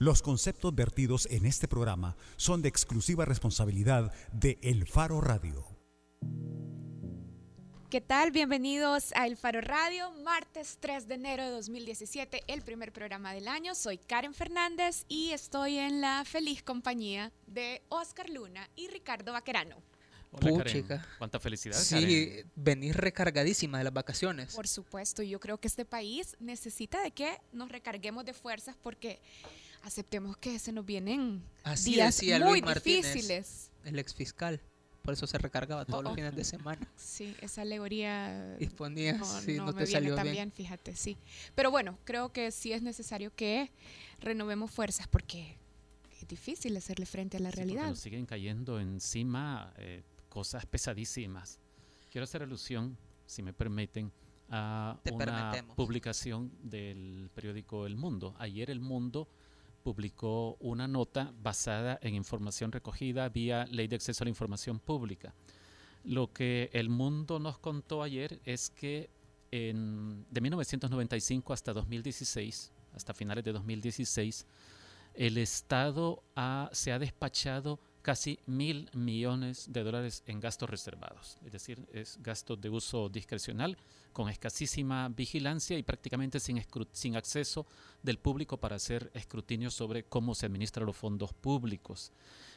Los conceptos vertidos en este programa son de exclusiva responsabilidad de El Faro Radio. ¿Qué tal? Bienvenidos a El Faro Radio, martes 3 de enero de 2017, el primer programa del año. Soy Karen Fernández y estoy en la feliz compañía de Oscar Luna y Ricardo Vaquerano. Hola, Karen. Cuánta felicidad. Sí, venís recargadísima de las vacaciones. Por supuesto, yo creo que este país necesita de que nos recarguemos de fuerzas porque aceptemos que se nos vienen días muy difíciles. El ex fiscal. Por eso se recargaba todos los oh. fines de semana. Sí, esa alegoría. Disponía, no, sí, no, te salió tan bien. fíjate, sí. Pero bueno, creo que sí es necesario que renovemos fuerzas porque es difícil hacerle frente a la realidad. Nos siguen cayendo encima eh, cosas pesadísimas. Quiero hacer alusión, si me permiten, a una publicación del periódico El Mundo. Ayer El Mundo publicó una nota basada en información recogida vía Ley de Acceso a la Información Pública. Lo que el mundo nos contó ayer es que de 1995 hasta 2016, hasta finales de 2016, el Estado se ha despachado casi mil millones de dólares en gastos reservados, es decir, es gastos de uso discrecional con escasísima vigilancia y prácticamente sin, sin acceso del público para hacer escrutinio sobre cómo se administran los fondos públicos.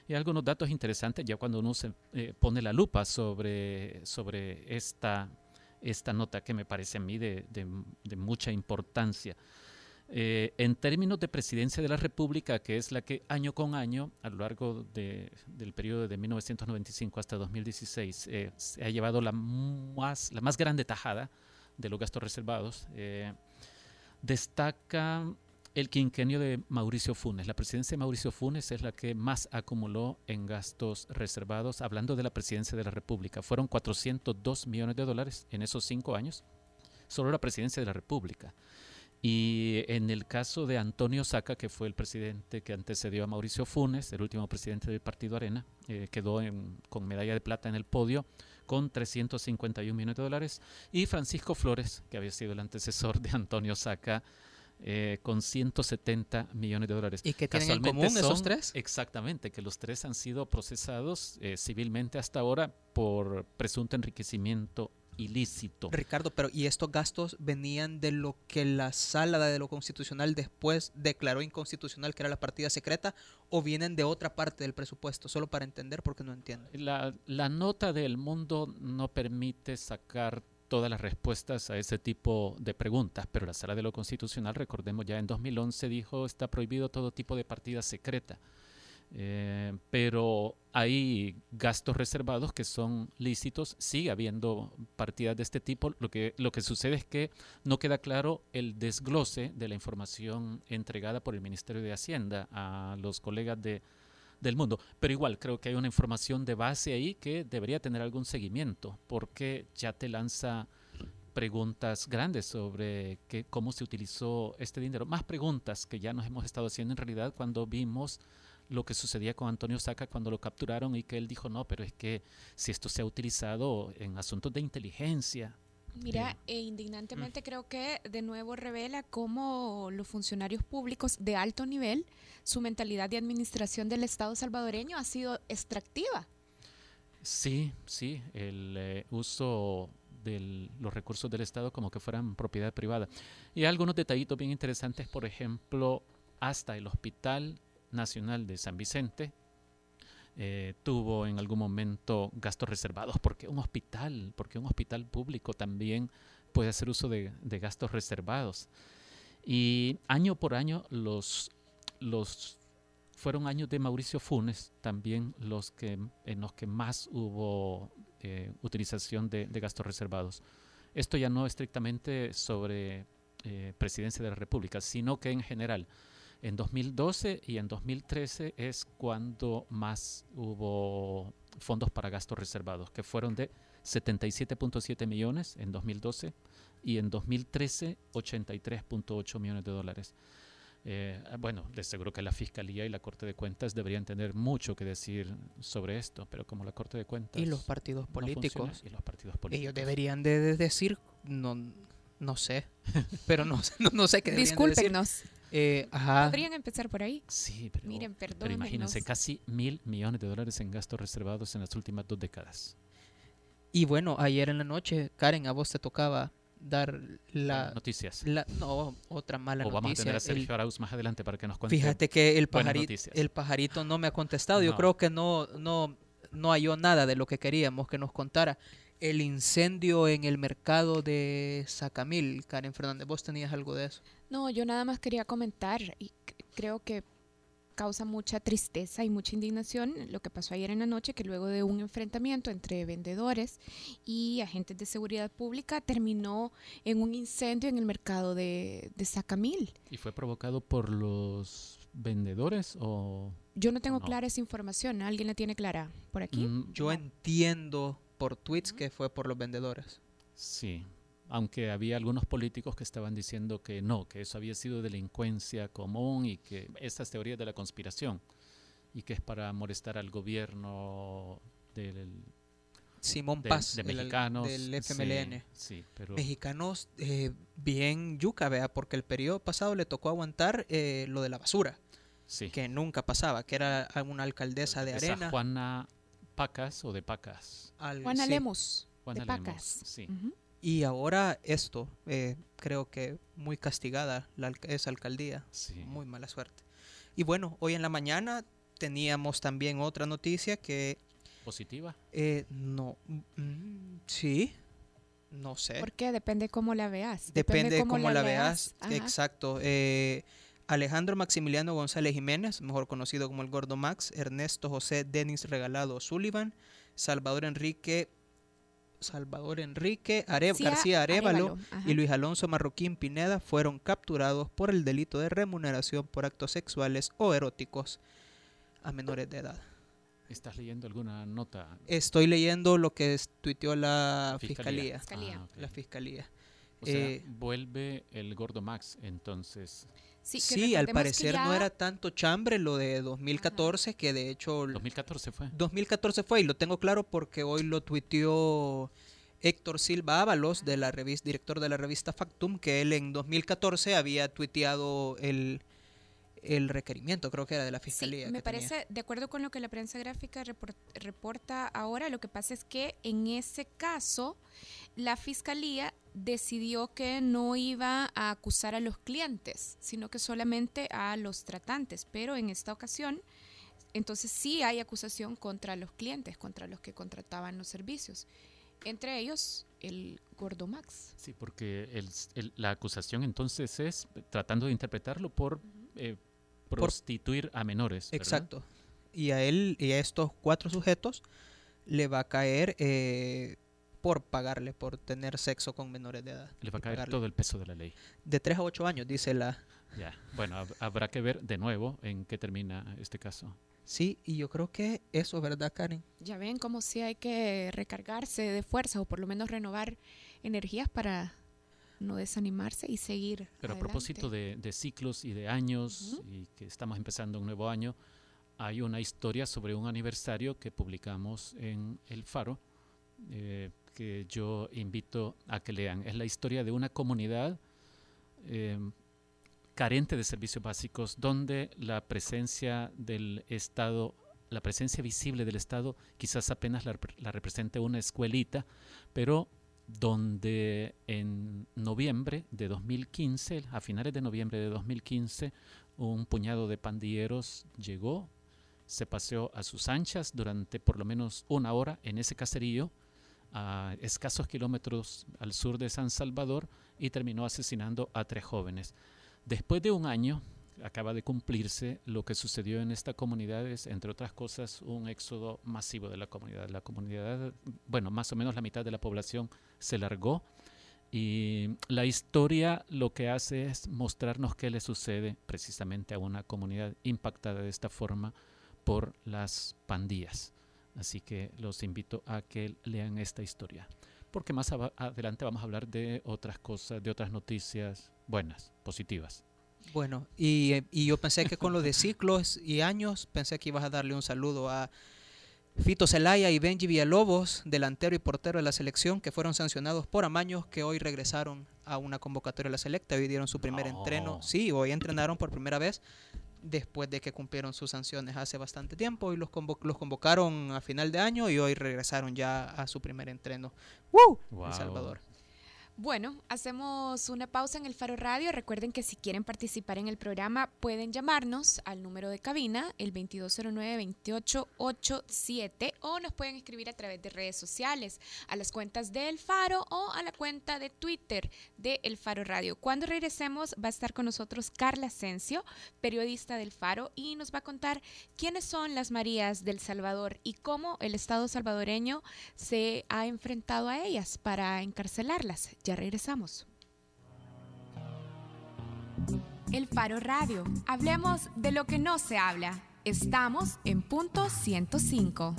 Y algunos datos interesantes ya cuando uno se eh, pone la lupa sobre, sobre esta, esta nota que me parece a mí de, de mucha importancia. Eh, en términos de presidencia de la República, que es la que año con año, a lo largo del periodo de 1995 hasta 2016, eh, se ha llevado la más, la más grande tajada de los gastos reservados, eh, destaca el quinquenio de Mauricio Funes. La presidencia de Mauricio Funes es la que más acumuló en gastos reservados, hablando de la presidencia de la República. Fueron 402 millones de dólares en esos cinco años, solo la presidencia de la República. Y en el caso de Antonio Saca, que fue el presidente que antecedió a Mauricio Funes, el último presidente del Partido Arena, eh, quedó con medalla de plata en el podio con 351 millones de dólares. Y Francisco Flores, que había sido el antecesor de Antonio Saca, eh, con 170 millones de dólares. ¿Y qué tienen en común esos tres? Exactamente, que los tres han sido procesados eh, civilmente hasta ahora por presunto enriquecimiento ilícito. Ricardo, pero ¿y estos gastos venían de lo que la sala de lo constitucional después declaró inconstitucional, que era la partida secreta, o vienen de otra parte del presupuesto? Solo para entender, porque no entiendo. La, la nota del mundo no permite sacar todas las respuestas a ese tipo de preguntas, pero la sala de lo constitucional, recordemos ya en 2011 dijo, está prohibido todo tipo de partida secreta. Eh, pero hay gastos reservados que son lícitos, sigue habiendo partidas de este tipo. Lo que, lo que sucede es que no queda claro el desglose de la información entregada por el Ministerio de Hacienda a los colegas de, del mundo. Pero igual creo que hay una información de base ahí que debería tener algún seguimiento, porque ya te lanza preguntas grandes sobre qué, cómo se utilizó este dinero. Más preguntas que ya nos hemos estado haciendo en realidad cuando vimos lo que sucedía con Antonio Saca cuando lo capturaron y que él dijo, no, pero es que si esto se ha utilizado en asuntos de inteligencia. Mira, e indignantemente mm. creo que de nuevo revela cómo los funcionarios públicos de alto nivel, su mentalidad de administración del Estado salvadoreño ha sido extractiva. Sí, sí, el eh, uso de los recursos del Estado como que fueran propiedad privada. Y algunos detallitos bien interesantes, por ejemplo, hasta el hospital Nacional de San Vicente eh, tuvo en algún momento gastos reservados. porque un hospital? Porque un hospital público también puede hacer uso de, gastos reservados? Y año por año los, los fueron años de Mauricio Funes también los que en los que más hubo eh, utilización de, gastos reservados. Esto ya no estrictamente sobre eh, presidencia de la República, sino que en general en 2012 y en 2013 es cuando más hubo fondos para gastos reservados, que fueron de 77.7 millones en 2012 y en 2013 83.8 millones de dólares. Eh, bueno, les aseguro que la Fiscalía y la Corte de Cuentas deberían tener mucho que decir sobre esto, pero como la Corte de Cuentas... Y los partidos políticos. y los partidos políticos. Ellos deberían de, decir, no, no sé, pero no, no, sé qué Discúlpenos. Eh, ajá. Podrían empezar por ahí. Sí, pero, Miren, pero imagínense, casi mil millones de dólares en gastos reservados en las últimas dos décadas. Y bueno, ayer en la noche, Karen, a vos te tocaba dar la noticias. no, otra mala noticia. O vamos a tener a Sergio Arauz más adelante para que nos cuente. Fíjate que el pajarito, el pajarito no me ha contestado. Yo creo que no, no, no halló nada de lo que queríamos que nos contara. El incendio en el mercado de Sacamil, Karen Fernández, ¿vos tenías algo de eso? No, yo nada más quería comentar y creo que causa mucha tristeza y mucha indignación lo que pasó ayer en la noche, que luego de un enfrentamiento entre vendedores y agentes de seguridad pública terminó en un incendio en el mercado de, de Sacamil. ¿Y fue provocado por los vendedores o...? Yo no tengo clara esa información, ¿alguien la tiene clara por aquí? Mm, yo entiendo por tweets que fue por los vendedores. Sí, aunque había algunos políticos que estaban diciendo que no, que eso había sido delincuencia común y que estas teorías de la conspiración y que es para molestar al gobierno del Simón Paz de, mexicanos del FMLN. Sí, pero mexicanos eh, bien yuca, vea, porque el periodo pasado le tocó aguantar eh, lo de la basura, sí. que nunca pasaba, que era una alcaldesa de Esa Arena. Juana Pacas o de Pacas. Juana Lemos. Juana de Pacas. Sí. Y ahora esto, eh, creo que muy castigada la, esa alcaldía. Muy mala suerte. Y bueno, hoy en la mañana teníamos también otra noticia que... ¿Positiva? Eh, no. Mm, sí. No sé. ¿Por qué? Depende cómo la veas. Depende, cómo, la, veas. Exacto. Eh, Alejandro Maximiliano González Jiménez, mejor conocido como el Gordo Max, Ernesto José Denis Regalado Sullivan, Salvador Enrique Salvador Enrique García Arevalo, y Luis Alonso Marroquín Pineda fueron capturados por el delito de remuneración por actos sexuales o eróticos a menores de edad. ¿Estás leyendo alguna nota? Estoy leyendo lo que tuiteó la fiscalía. Ah, la fiscalía. O sea, eh, vuelve el gordo Max, entonces. Sí, al parecer no era tanto chambre lo de 2014, que de hecho... 2014 fue. 2014 fue, y lo tengo claro porque hoy lo tuiteó Héctor Silva Ábalos, de la revista, director de la revista Factum, que él en 2014 había tuiteado el, el requerimiento, creo que era de la fiscalía. me parece, de acuerdo con lo que la prensa gráfica reporta ahora, lo que pasa es que en ese caso la fiscalía decidió que no iba a acusar a los clientes, sino que solamente a los tratantes. Pero en esta ocasión, entonces sí hay acusación contra los clientes, contra los que contrataban los servicios. Entre ellos, el Gordo Max. Sí, porque la acusación entonces es tratando de interpretarlo por eh, prostituir a menores. Exacto. Y a él y a estos cuatro sujetos le va a caer eh, por pagarle, por tener sexo con menores de edad. Le va a caer todo el peso de la ley. De 3 a 8 años, dice la... Ya, bueno, habrá que ver de nuevo en qué termina este caso. Sí, y yo creo que eso, ¿verdad, Karen? Ya ven como si hay que recargarse de fuerza o por lo menos renovar energías para no desanimarse y seguir. Pero a propósito de, ciclos y de años, y que estamos empezando un nuevo año, hay una historia sobre un aniversario que publicamos en El Faro, eh, que yo invito a que lean. Es la historia de una comunidad eh, carente de servicios básicos, donde la presencia del Estado, la presencia visible del Estado, quizás apenas la, la represente una escuelita, pero donde en noviembre de 2015, a finales de noviembre de 2015, un puñado de pandilleros llegó, se paseó a sus anchas durante por lo menos una hora en ese caserío, a escasos kilómetros al sur de San Salvador y terminó asesinando a tres jóvenes. Después de un año, acaba de cumplirse lo que sucedió en esta comunidad es, entre otras cosas, un éxodo masivo de la comunidad. La comunidad, bueno, más o menos la mitad de la población se largó y la historia lo que hace es mostrarnos qué le sucede precisamente a una comunidad impactada de esta forma por las pandillas. Así que los invito a que lean esta historia. Porque más adelante vamos a hablar de otras cosas, de otras noticias buenas, positivas. Bueno, y, y yo pensé que con lo de ciclos y años, pensé que ibas a darle un saludo a Fito Celaya y Benji Villalobos, delantero y portero de la selección, que fueron sancionados por amaños, que hoy regresaron a una convocatoria de la selecta, hoy dieron su primer entreno. Sí, hoy entrenaron por primera vez después de que cumplieron sus sanciones hace bastante tiempo y los, los convocaron a final de año y hoy regresaron ya a su primer entreno. ¡Woo! El Salvador. Bueno, hacemos una pausa en el Faro Radio. Recuerden que si quieren participar en el programa pueden llamarnos al número de cabina, el 2209-2887, o nos pueden escribir a través de redes sociales, a las cuentas de El Faro o a la cuenta de Twitter de El Faro Radio. Cuando regresemos va a estar con nosotros Carla Asensio, periodista del Faro, y nos va a contar quiénes son las Marías del Salvador y cómo el Estado salvadoreño se ha enfrentado a ellas para encarcelarlas. Ya regresamos. El Faro Radio. Hablemos de lo que no se habla. Estamos en punto 105.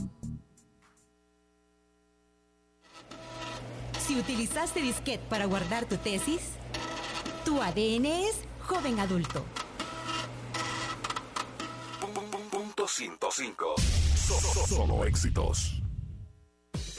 Si utilizaste disquete para guardar tu tesis, tu ADN es joven adulto. Punto 105. Solo éxitos.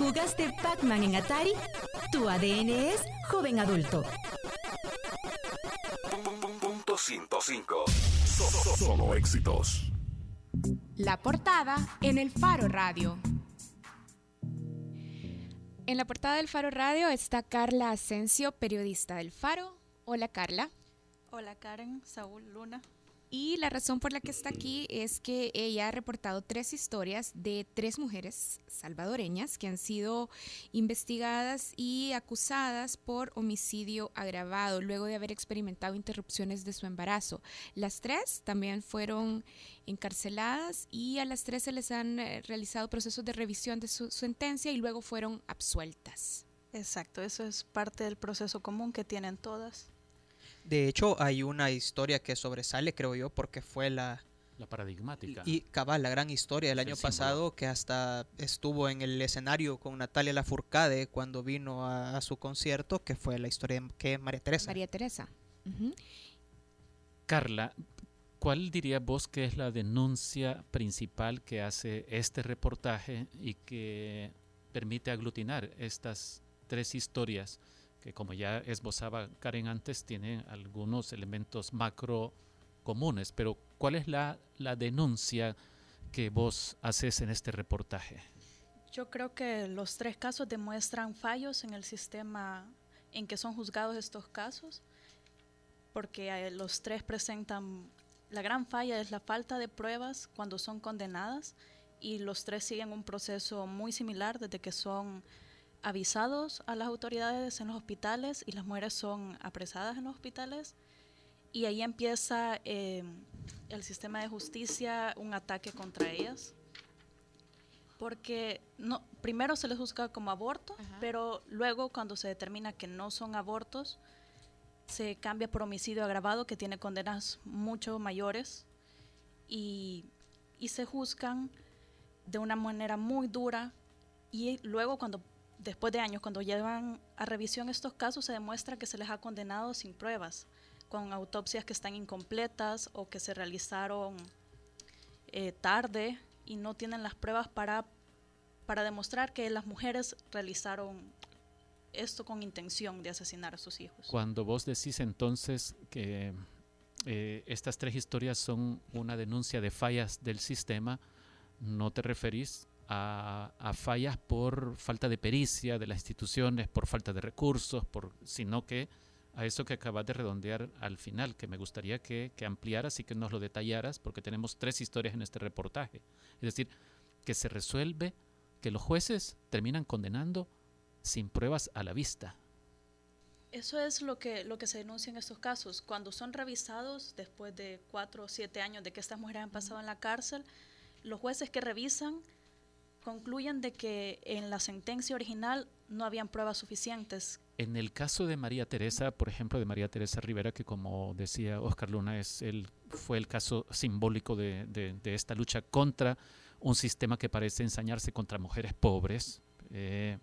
Jugaste Pac-Man en Atari, tu ADN es joven adulto. Punto 105. Solo éxitos. La portada en el Faro Radio. En la portada del Faro Radio está Carla Asensio, periodista del Faro. Hola Carla. Hola Karen, Saúl Luna. Y la razón por la que está aquí es que ella ha reportado tres historias de tres mujeres salvadoreñas que han sido investigadas y acusadas por homicidio agravado luego de haber experimentado interrupciones de su embarazo. Las tres también fueron encarceladas y a las tres se les han eh, realizado procesos de revisión de su sentencia y luego fueron absueltas. Exacto, eso es parte del proceso común que tienen todas. De hecho, hay una historia que sobresale, creo yo, porque fue la... La paradigmática. Y cabal, la gran historia del año pasado, que hasta estuvo en el escenario con Natalia Lafourcade cuando vino a, su concierto, que fue la historia que María Teresa. María Teresa. Carla, ¿cuál diría vos que es la denuncia principal que hace este reportaje y que permite aglutinar estas tres historias que como ya esbozaba Karen antes, tiene algunos elementos macro comunes, pero ¿cuál es la, la denuncia que vos haces en este reportaje? Yo creo que los tres casos demuestran fallos en el sistema en que son juzgados estos casos, porque eh, los tres presentan, la gran falla es la falta de pruebas cuando son condenadas y los tres siguen un proceso muy similar desde que son avisados a las autoridades en los hospitales y las mujeres son apresadas en los hospitales. Y ahí empieza eh, el sistema de justicia un ataque contra ellas. Porque no primero se les juzga como aborto pero luego cuando se determina que no son abortos se cambia por homicidio agravado que tiene condenas mucho mayores. Y, y se juzgan de una manera muy dura. Y luego cuando después de años, cuando llevan a revisión estos casos, se demuestra que se les ha condenado sin pruebas, con autopsias que están incompletas o que se realizaron eh, tarde y no tienen las pruebas para, para demostrar que las mujeres realizaron esto con intención de asesinar a sus hijos. Cuando vos decís entonces que eh, estas tres historias son una denuncia de fallas del sistema, ¿no te referís a, fallas por falta de pericia de las instituciones, por falta de recursos, por, sino que a eso que acabas de redondear al final, que me gustaría que, que ampliaras y que nos lo detallaras, porque tenemos tres historias en este reportaje. Es decir, que se resuelve que los jueces terminan condenando sin pruebas a la vista. Eso es lo que, lo que se denuncia en estos casos. Cuando son revisados después de cuatro o siete años de que estas mujeres han pasado en la cárcel, los jueces que revisan concluyen de que en la sentencia original no habían pruebas suficientes. En el caso de María Teresa, por ejemplo, de María Teresa Rivera, que como decía Oscar Luna, es el, fue el caso simbólico de, de, esta lucha contra un sistema que parece ensañarse contra mujeres pobres. Eh,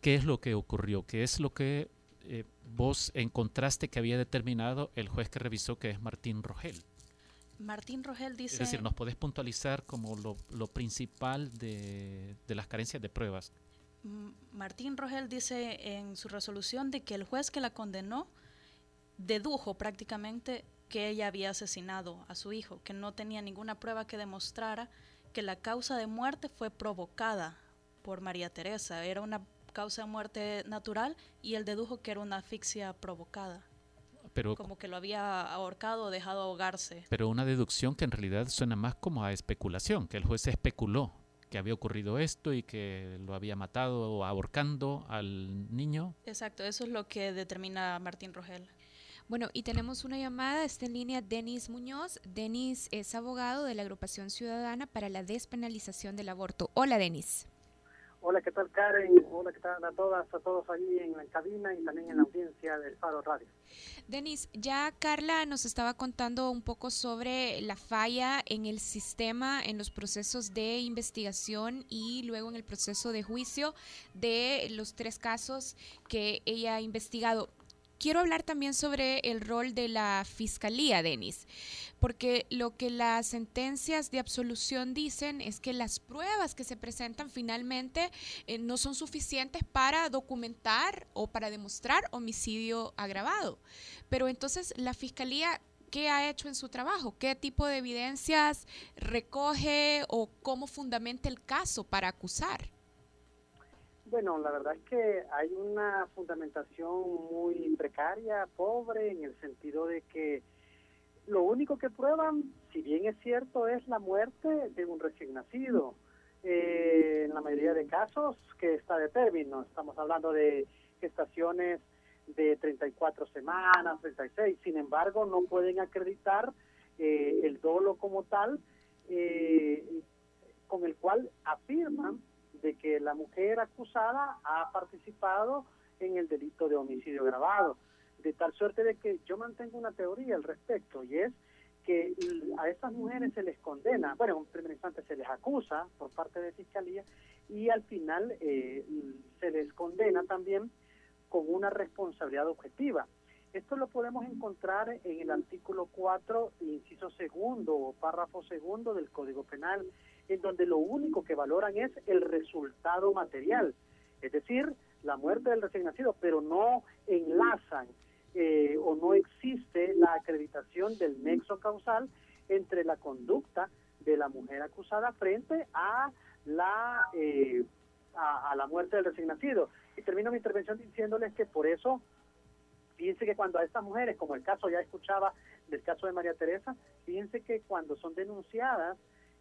¿Qué es lo que ocurrió? ¿Qué es lo que eh, vos encontraste que había determinado el juez que revisó, que es Martín Rogel? Martín Rogel dice... Es decir, ¿nos podés puntualizar como lo, principal de, las carencias de pruebas? Martín Rogel dice en su resolución de que el juez que la condenó dedujo prácticamente que ella había asesinado a su hijo, que no tenía ninguna prueba que demostrara que la causa de muerte fue provocada por María Teresa. Era una causa de muerte natural y él dedujo que era una asfixia provocada como que lo había ahorcado o dejado ahogarse. Pero una deducción que en realidad suena más como a especulación, que el juez especuló que había ocurrido esto y que lo había matado o ahorcando al niño. Exacto, eso es lo que determina Martín Rogel. Bueno, y tenemos una llamada, está en línea Denis Muñoz. Denis es abogado de la Agrupación Ciudadana para la Despenalización del Aborto. Hola, Denis. Hola, ¿qué tal Karen? Hola, ¿qué tal a todas, a todos allí en la cabina y también en la audiencia del Faro Radio? Denis, ya Carla nos estaba contando un poco sobre la falla en el sistema, en los procesos de investigación y luego en el proceso de juicio de los tres casos que ella ha investigado. Quiero hablar también sobre el rol de la fiscalía, Denis, porque lo que las sentencias de absolución dicen es que las pruebas que se presentan finalmente eh, no son suficientes para documentar o para demostrar homicidio agravado. Pero entonces la fiscalía ¿qué ha hecho en su trabajo? ¿Qué tipo de evidencias recoge o cómo fundamenta el caso para acusar? Bueno, la verdad es que hay una fundamentación muy precaria, pobre, en el sentido de que lo único que prueban, si bien es cierto, es la muerte de un recién nacido. Eh, en la mayoría de casos que está de término, estamos hablando de gestaciones de 34 semanas, 36, sin embargo no pueden acreditar eh, el dolo como tal, eh, con el cual afirman la mujer acusada ha participado en el delito de homicidio grabado, de tal suerte de que yo mantengo una teoría al respecto y es que a estas mujeres se les condena, bueno, en primer instante se les acusa por parte de fiscalía y al final eh, se les condena también con una responsabilidad objetiva. Esto lo podemos encontrar en el artículo 4, inciso segundo o párrafo segundo del Código Penal, en donde lo único que valoran es el resultado material, es decir, la muerte del recién nacido, pero no enlazan eh, o no existe la acreditación del nexo causal entre la conducta de la mujer acusada frente a la eh, a, la muerte del recién nacido. Y termino mi intervención diciéndoles que por eso, fíjense que cuando a estas mujeres, como el caso ya escuchaba del caso de María Teresa, fíjense que cuando son denunciadas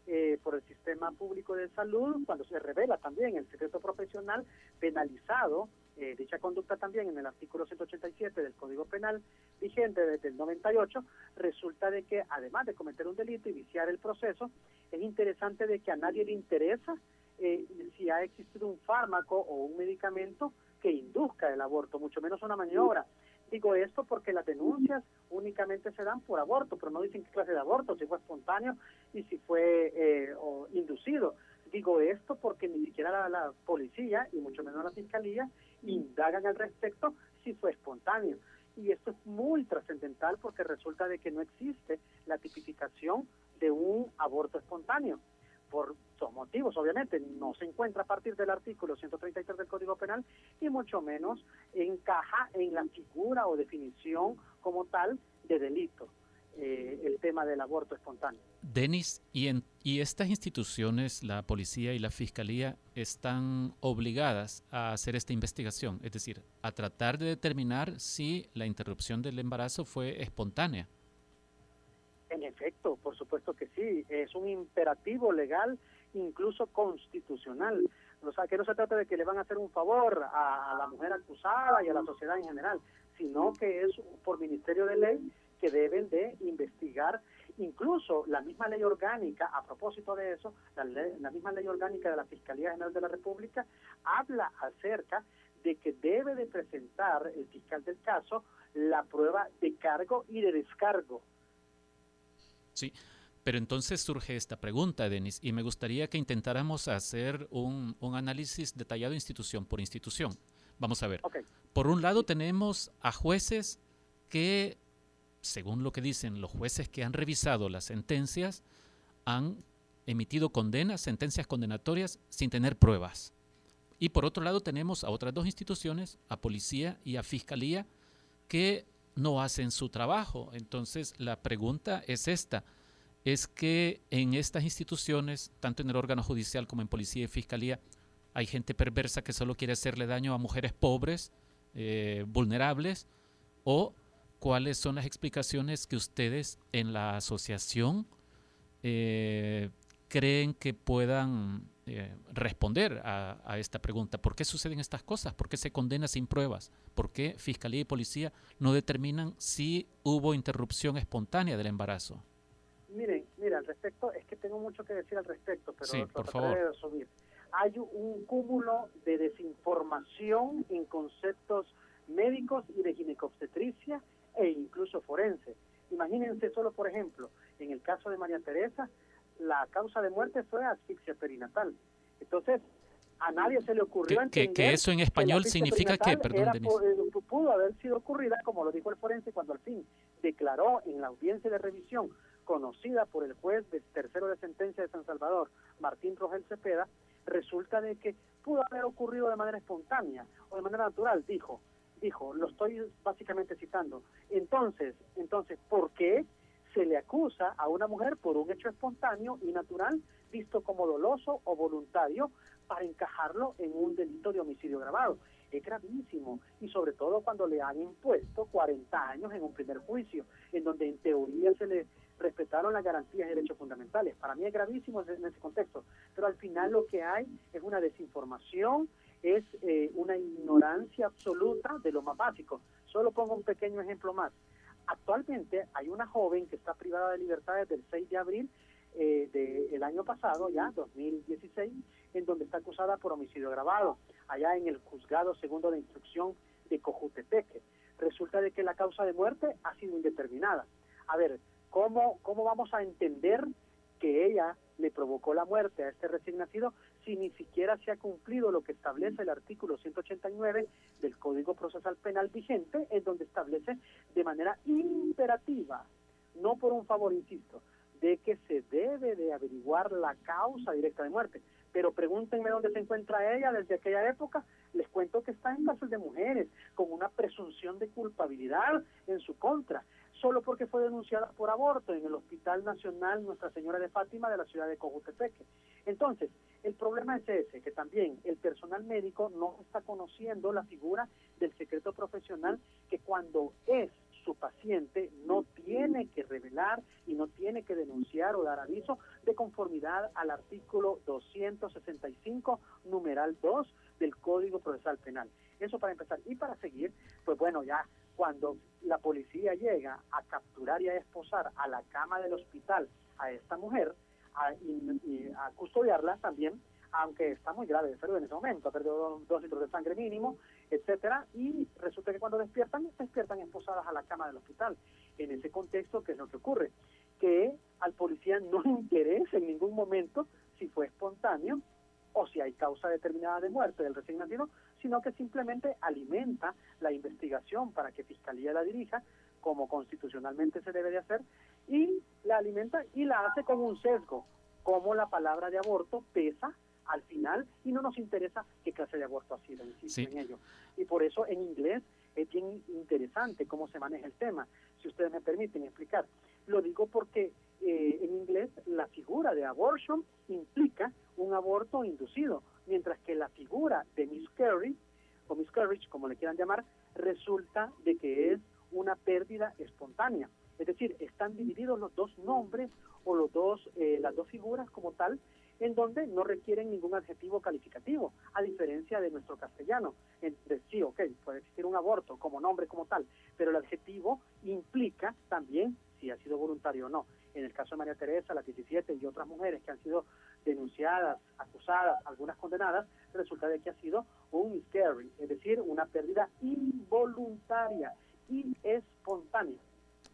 eh, por el sistema público de salud, cuando se revela también el secreto profesional penalizado, eh, dicha conducta también en el artículo 187 del Código Penal vigente desde el 98, resulta de que además de cometer un delito y viciar el proceso, es interesante de que a nadie le interesa eh, si ha existido un fármaco o un medicamento que induzca el aborto, mucho menos una maniobra. Digo esto porque las denuncias únicamente se dan por aborto, pero no dicen qué clase de aborto, si fue espontáneo y si fue eh, inducido. Digo esto porque ni siquiera la, policía y mucho menos la fiscalía indagan al respecto si fue espontáneo. Y esto es muy trascendental porque resulta de que no existe la tipificación de un aborto espontáneo por dos motivos, obviamente, no se encuentra a partir del artículo 133 del Código Penal y mucho menos encaja en la figura o definición como tal de delito. Eh, el tema del aborto espontáneo. Denis, ¿y, en, ¿y estas instituciones, la policía y la fiscalía, están obligadas a hacer esta investigación? Es decir, a tratar de determinar si la interrupción del embarazo fue espontánea. Por supuesto que sí, es un imperativo legal, incluso constitucional. O sea, que no se trata de que le van a hacer un favor a, la mujer acusada y a la sociedad en general, sino que es por ministerio de ley que deben de investigar incluso la misma ley orgánica, a propósito de eso, la, la misma ley orgánica de la Fiscalía General de la República habla acerca de que debe de presentar el fiscal del caso la prueba de cargo y de descargo. Sí, pero entonces surge esta pregunta, Denis, y me gustaría que intentáramos hacer un, análisis detallado institución por institución. Vamos a ver. Por un lado tenemos a jueces que, según lo que dicen los jueces que han revisado las sentencias, han emitido condenas, sentencias condenatorias sin tener pruebas. Y por otro lado tenemos a otras dos instituciones, a policía y a fiscalía, que no hacen su trabajo. Entonces la pregunta es esta es que en estas instituciones, tanto en el órgano judicial como en policía y fiscalía, hay gente perversa que solo quiere hacerle daño a mujeres pobres, eh, vulnerables, o cuáles son las explicaciones que ustedes en la asociación eh, creen que puedan eh, responder a, a, esta pregunta. ¿Por qué suceden estas cosas? ¿Por qué se condena sin pruebas? ¿Por qué Fiscalía y Policía no determinan si hubo interrupción espontánea del embarazo? Miren, mira, al respecto, es que tengo mucho que decir al respecto, pero sí, por favor. de resumir. Hay un cúmulo de desinformación en conceptos médicos y de ginecobstetricia e incluso forense. Imagínense solo, por ejemplo, en el caso de María Teresa, la causa de muerte fue asfixia perinatal. Entonces, a nadie se le ocurrió que, que, eso en español significa que, perdón, eh, pudo haber sido ocurrida, como lo dijo el forense cuando al fin declaró en la audiencia de revisión conocida por el juez del tercero de sentencia de San Salvador, Martín Rogel Cepeda, resulta de que pudo haber ocurrido de manera espontánea o de manera natural, dijo, dijo, lo estoy básicamente citando. Entonces, entonces, ¿por qué se le acusa a una mujer por un hecho espontáneo y natural visto como doloso o voluntario para encajarlo en un delito de homicidio grabado? Es gravísimo y sobre todo cuando le han impuesto 40 años en un primer juicio, en donde en teoría se le respetaron las garantías y derechos fundamentales. Para mí es gravísimo en ese contexto, pero al final lo que hay es una desinformación, es eh, una ignorancia absoluta de lo más básico. Solo pongo un pequeño ejemplo más. Actualmente hay una joven que está privada de libertad desde el 6 de abril eh, del año pasado, ya 2016, en donde está acusada por homicidio agravado, allá en el juzgado segundo de instrucción de Cojutepeque. Resulta de que la causa de muerte ha sido indeterminada. A ver, ¿Cómo, ¿Cómo vamos a entender que ella le provocó la muerte a este recién nacido si ni siquiera se ha cumplido lo que establece el artículo 189 del Código Procesal Penal vigente, en donde establece de manera imperativa, no por un favor, insisto, de que se debe de averiguar la causa directa de muerte. Pero pregúntenme dónde se encuentra ella desde aquella época. Les cuento que está en casos de mujeres, con una presunción de culpabilidad en su contra solo porque fue denunciada por aborto en el Hospital Nacional Nuestra Señora de Fátima de la ciudad de Cojutepeque. Entonces, el problema es ese, que también el personal médico no está conociendo la figura del secreto profesional que cuando es su paciente no tiene que revelar y no tiene que denunciar o dar aviso de conformidad al artículo 265, numeral 2 del Código Procesal Penal. Eso para empezar. Y para seguir, pues bueno, ya cuando la policía llega a capturar y a esposar a la cama del hospital a esta mujer a, y, a custodiarla también, aunque está muy grave de salud en ese momento, ha perdido dos, litros de sangre mínimo, etcétera, y resulta que cuando despiertan, despiertan esposadas a la cama del hospital. En ese contexto, ¿qué es lo que ocurre? Que al policía no le interesa en ningún momento si fue espontáneo o si hay causa determinada de muerte del recién nacido, sino que simplemente alimenta la investigación para que Fiscalía la dirija, como constitucionalmente se debe de hacer, y la alimenta y la hace con un sesgo, como la palabra de aborto pesa al final y no nos interesa qué clase de aborto ha sido, en ello. Y por eso en inglés es bien interesante cómo se maneja el tema, si ustedes me permiten explicar. Lo digo porque eh, en inglés la figura de abortion implica un aborto inducido, mientras que la figura de miscarriage, o miscarriage, como le quieran llamar, resulta de que es una pérdida espontánea. Es decir, están divididos los dos nombres o los dos, eh, las dos figuras como tal, en donde no requieren ningún adjetivo calificativo, a diferencia de nuestro castellano. Entre sí, ok, puede existir un aborto como nombre como tal, pero el adjetivo implica también si ha sido voluntario o no. en el caso de María Teresa, las 17 y otras mujeres que han sido denunciadas, acusadas, algunas condenadas, resulta de que ha sido un miscarriage, es decir, una pérdida involuntaria y espontánea.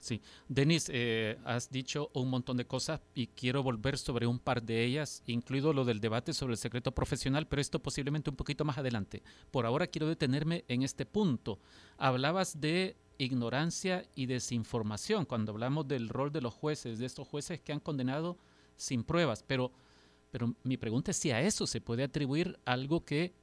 Sí, Denis, eh, has dicho un montón de cosas y quiero volver sobre un par de ellas, incluido lo del debate sobre el secreto profesional, pero esto posiblemente un poquito más adelante. Por ahora quiero detenerme en este punto. Hablabas de ignorancia y desinformación cuando hablamos del rol de los jueces, de estos jueces que han condenado sin pruebas, pero, pero mi pregunta es si a eso se puede atribuir algo que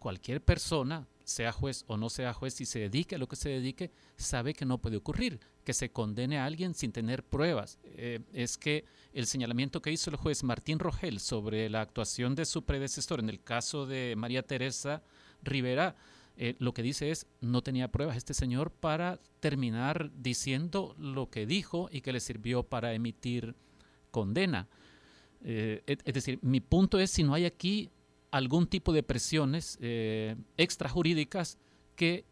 cualquier persona, sea juez o no sea juez, si se dedique a lo que se dedique, sabe que no puede ocurrir, que se condene a alguien sin tener pruebas. Eh, es que el señalamiento que hizo el juez Martín Rogel sobre la actuación de su predecesor en el caso de María Teresa Rivera, eh, lo que dice es, no tenía pruebas este señor para terminar diciendo lo que dijo y que le sirvió para emitir condena. Eh, es decir, mi punto es si no hay aquí algún tipo de presiones extrajurídicas que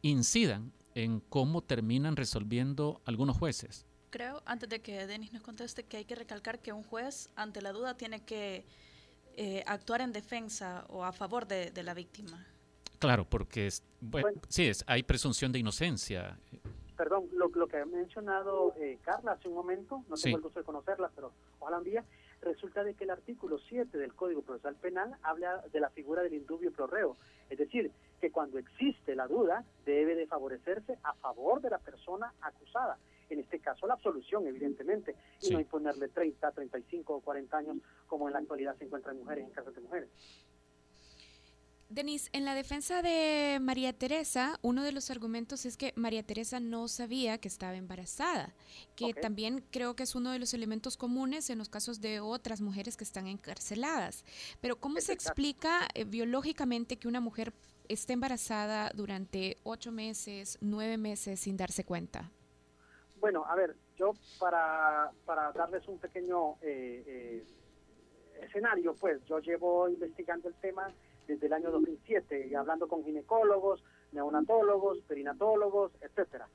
incidan en cómo terminan resolviendo algunos jueces. Creo, antes de que Denis nos conteste, que hay que recalcar que un juez, ante la duda, tiene que eh, actuar en defensa o a favor de, la víctima. Claro, porque bueno, sí, es, hay presunción de inocencia. Perdón, lo, que ha mencionado eh, Carla hace un momento, no tengo el gusto de conocerla, pero ojalá un día, resulta de que el artículo 7 del Código Procesal Penal habla de la figura del indubio pro reo, es decir, que cuando existe la duda debe de favorecerse a favor de la persona acusada, en este caso la absolución evidentemente, y no imponerle 30, 35 o 40 años como en la actualidad se encuentran mujeres en casos de mujeres. Denise, en la defensa de María Teresa, uno de los argumentos es que María Teresa no sabía que estaba embarazada, que también creo que es uno de los elementos comunes en los casos de otras mujeres que están encarceladas. Pero ¿cómo se explica eh, biológicamente que una mujer esté embarazada durante ocho meses, nueve meses sin darse cuenta? Bueno, a ver, yo para, para darles un pequeño eh, eh, escenario, pues yo llevo investigando el tema desde el año 2007 y hablando con ginecólogos, neonatólogos, perinatólogos, etcétera.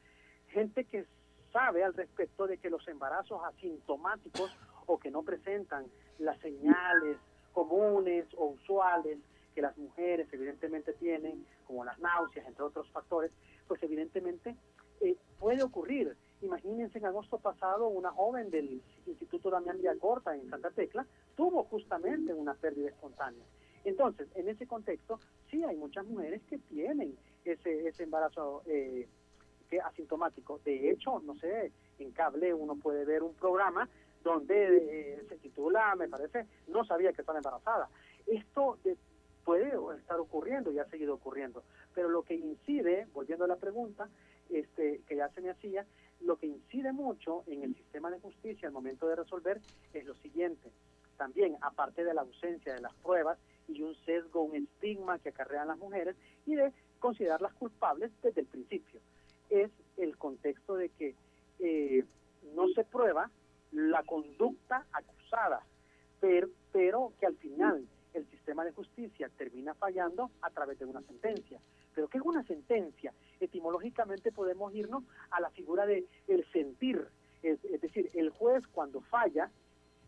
Gente que sabe al respecto de que los embarazos asintomáticos o que no presentan las señales comunes o usuales que las mujeres evidentemente tienen, como las náuseas, entre otros factores, pues evidentemente eh, puede ocurrir. Imagínense en agosto pasado una joven del Instituto Damián Corta en Santa Tecla tuvo justamente una pérdida espontánea. Entonces, en ese contexto, sí hay muchas mujeres que tienen ese, ese embarazo eh, que asintomático. De hecho, no sé, en cable uno puede ver un programa donde eh, se titula, me parece, no sabía que estaba embarazada. Esto puede estar ocurriendo y ha seguido ocurriendo. Pero lo que incide, volviendo a la pregunta este, que ya se me hacía, lo que incide mucho en el sistema de justicia al momento de resolver es lo siguiente. También, aparte de la ausencia de las pruebas, y un sesgo, un estigma que acarrean las mujeres y de considerarlas culpables desde el principio. Es el contexto de que eh, no se prueba la conducta acusada, pero, pero que al final el sistema de justicia termina fallando a través de una sentencia. Pero ¿qué es una sentencia? Etimológicamente podemos irnos a la figura de el sentir, es decir, el juez cuando falla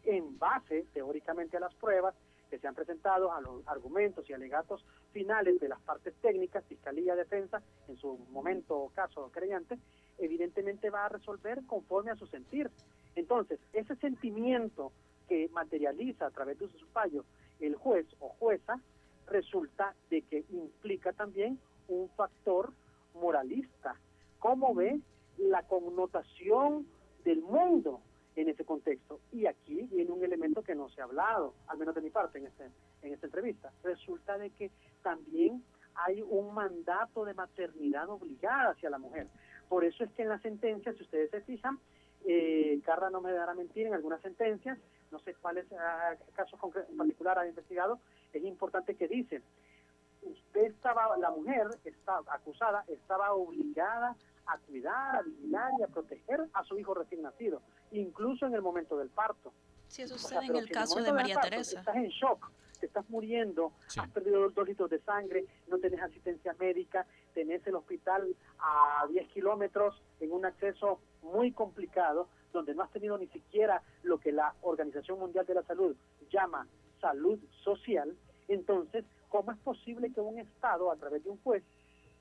en base teóricamente a las pruebas, que se han presentado a los argumentos y alegatos finales de las partes técnicas, Fiscalía, Defensa, en su momento o caso creyente, evidentemente va a resolver conforme a su sentir. Entonces, ese sentimiento que materializa a través de su fallo el juez o jueza, resulta de que implica también un factor moralista. ¿Cómo ve la connotación del mundo en ese contexto. Y aquí viene un elemento que no se ha hablado, al menos de mi parte en, este, en esta entrevista. Resulta de que también hay un mandato de maternidad obligada hacia la mujer. Por eso es que en la sentencia, si ustedes se fijan, eh, Carla no me dará mentir, en algunas sentencias, no sé cuáles ah, casos en particular ha investigado, es importante que dice, usted estaba, la mujer está acusada, estaba obligada a cuidar, a vigilar y a proteger a su hijo recién nacido, incluso en el momento del parto. Sí, eso sucede en el caso de María Teresa. Estás en shock, te estás muriendo, has perdido dos litros de sangre, no tenés asistencia médica, tenés el hospital a 10 kilómetros en un acceso muy complicado, donde no has tenido ni siquiera lo que la Organización Mundial de la Salud llama salud social, entonces, ¿cómo es posible que un Estado, a través de un juez,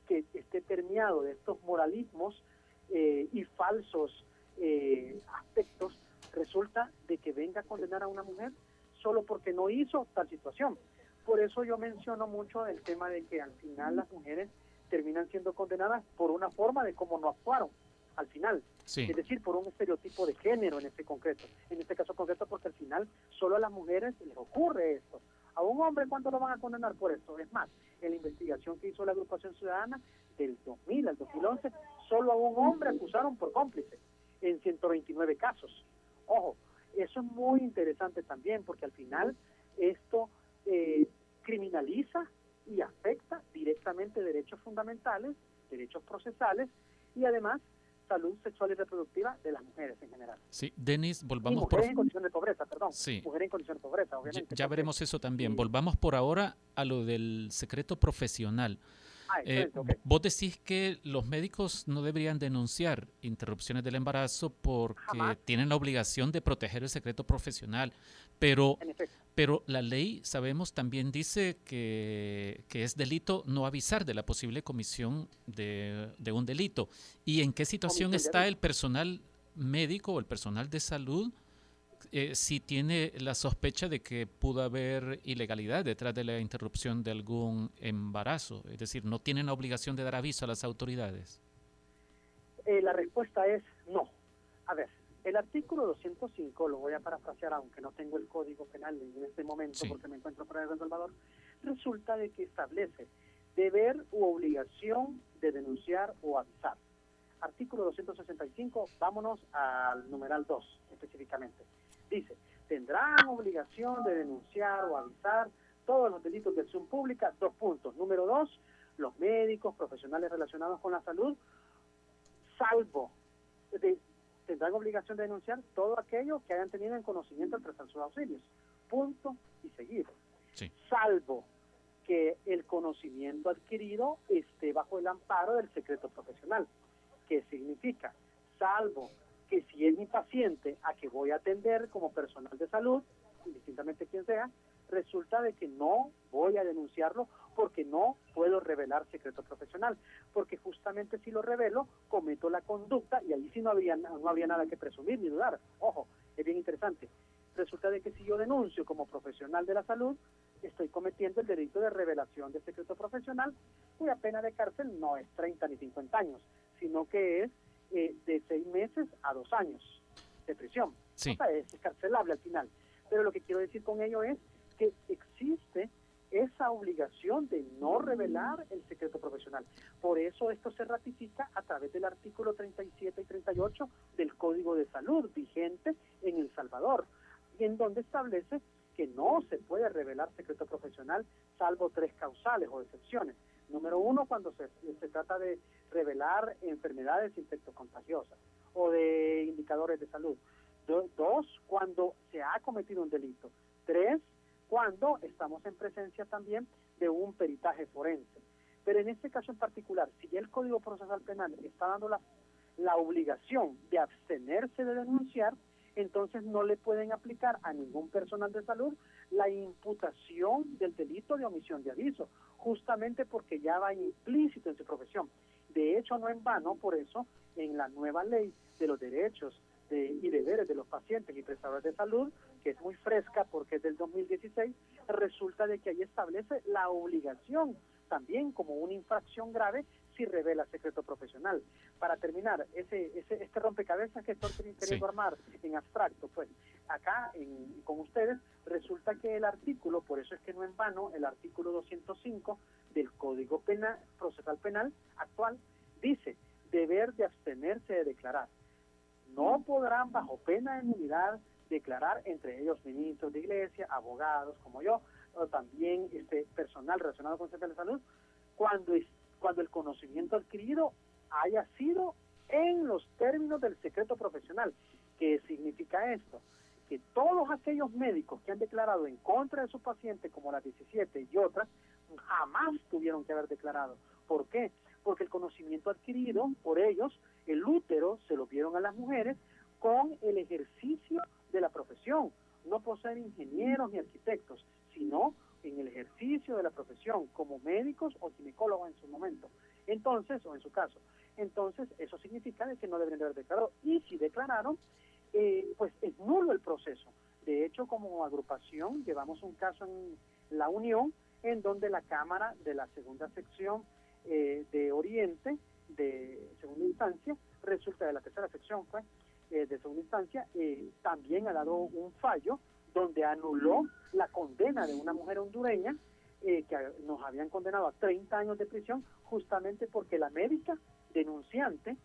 que esté permeado de estos moralismos eh, y falsos eh, aspectos, resulta de que venga a condenar a una mujer solo porque no hizo tal situación? Por eso yo menciono mucho el tema de que al final las mujeres terminan siendo condenadas por una forma de cómo no actuaron al final. Es decir, por un estereotipo de género en este concreto. En este caso concreto porque al final solo a las mujeres les ocurre esto. A un hombre, ¿cuánto lo van a condenar por esto? Es más, en la investigación que hizo la agrupación ciudadana del 2000 al 2011, solo a un hombre acusaron por cómplice en 129 casos. Ojo, eso es muy interesante también porque al final esto eh, criminaliza y afecta directamente derechos fundamentales, derechos procesales y además salud sexual y reproductiva de las mujeres en general. Sí, Denis, volvamos y mujeres en condición de pobreza, perdón. Sí. Mujeres en condición de pobreza, obviamente. Ya, veremos eso también. Volvamos por ahora a lo del secreto profesional. Ah, eh, Vos decís que los médicos no deberían denunciar interrupciones del embarazo porque tienen la obligación de proteger el secreto profesional, pero pero la ley, sabemos, también dice que, es delito no avisar de la posible comisión de, un delito. ¿Y en qué situación está el personal médico o el personal de salud eh, si tiene la sospecha de que pudo haber ilegalidad detrás de la interrupción de algún embarazo? Es decir, ¿no tienen la obligación de dar aviso a las autoridades? Eh, la respuesta es no. A ver, el artículo 205, lo voy a parafrasear aunque no tengo el código penal en este momento porque me encuentro fuera de El Salvador, resulta de que establece deber u obligación de denunciar o avisar. Artículo 265, vámonos al numeral 2 específicamente. Dice, tendrán obligación de denunciar o avisar todos los delitos de acción pública, dos puntos. Número dos, los médicos, profesionales relacionados con la salud, salvo de, tendrán obligación de denunciar todo aquello que hayan tenido en conocimiento al prestar sus auxilios. Punto y seguido. Salvo que el conocimiento adquirido esté bajo el amparo del secreto profesional. ¿Qué significa? Salvo que si es mi paciente a que voy a atender como personal de salud, indistintamente quien sea, resulta de que no voy a denunciarlo porque no puedo revelar secreto profesional, porque justamente si lo revelo cometo la conducta y ahí sí no había, no había nada que presumir ni dudar. Ojo, es bien interesante. Resulta de que si yo denuncio como profesional de la salud, estoy cometiendo el delito de revelación de secreto profesional, cuya pena de cárcel no es 30 ni 50 años, sino que es eh, de seis meses a dos años de prisión. Sí. O sea, es carcelable al final. Pero lo que quiero decir con ello es que existe esa obligación de no revelar el secreto profesional. Por eso esto se ratifica a través del artículo 37 y 38 del Código de Salud vigente en El Salvador, y en donde establece que no se puede revelar secreto profesional salvo tres causales o excepciones. Número uno, cuando se, se trata de revelar enfermedades infectocontagiosas o de indicadores de salud. dos, cuando se ha cometido un delito. Tres, cuando estamos en presencia también de un peritaje forense. Pero en este caso en particular, si el Código Procesal Penal está dando la, la obligación de abstenerse de denunciar, entonces no le pueden aplicar a ningún personal de salud la imputación del delito de omisión de aviso, justamente porque ya va implícito en su profesión. De hecho, no en vano, por eso, en la nueva ley de los derechos y deberes de los pacientes y prestadores de salud, que es muy fresca porque es del 2016, resulta de que ahí establece la obligación también como una infracción grave si revela secreto profesional. Para terminar, ese, ese este rompecabezas que estoy queriendo armar en abstracto, pues acá con ustedes resulta que el artículo, por eso es que no en vano, el artículo 205 del Código Penal, Procesal Penal actual, dice deber de abstenerse de declarar. No podrán bajo pena de nulidad declarar entre ellos ministros de iglesia, abogados como yo, o también este personal relacionado con el de salud, cuando, es, cuando el conocimiento adquirido haya sido en los términos del secreto profesional. ¿Qué significa esto? Que todos aquellos médicos que han declarado en contra de su paciente, como las 17 y otras, jamás tuvieron que haber declarado. ¿Por qué? Porque el conocimiento adquirido por ellos, el útero, se lo vieron a las mujeres con el ejercicio de la profesión, no por ser ingenieros ni arquitectos, sino en el ejercicio de la profesión como médicos o ginecólogos en su momento. Entonces, o en su caso. Entonces, eso significa que no deben de haber declarado. Y si declararon, eh, pues es nulo el proceso. De hecho, como agrupación, llevamos un caso en la Unión, en donde la Cámara de la segunda sección eh, de Oriente, de segunda instancia, resulta de la tercera sección, pues, eh, de segunda instancia, también ha dado un fallo donde anuló la condena de una mujer hondureña que nos habían condenado a 30 años de prisión justamente porque la médica denunciante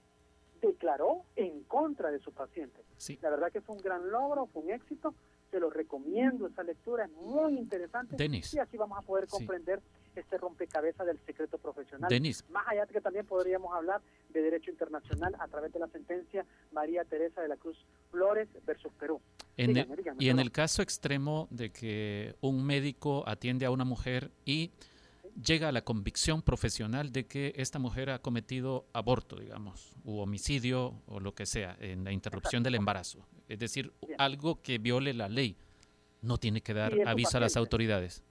declaró en contra de su paciente. La verdad que fue un gran logro, fue un éxito, se lo recomiendo, esa lectura es muy interesante y así vamos a poder comprender este rompecabezas del secreto profesional. Más allá de que también podríamos hablar de derecho internacional a través de la sentencia María Teresa de la Cruz Flores versus Perú. y en el caso extremo de que un médico atiende a una mujer y llega a la convicción profesional de que esta mujer ha cometido aborto, digamos, u homicidio o lo que sea, en la interrupción del embarazo. Es decir, algo que viole la ley. No tiene que dar aviso a las autoridades.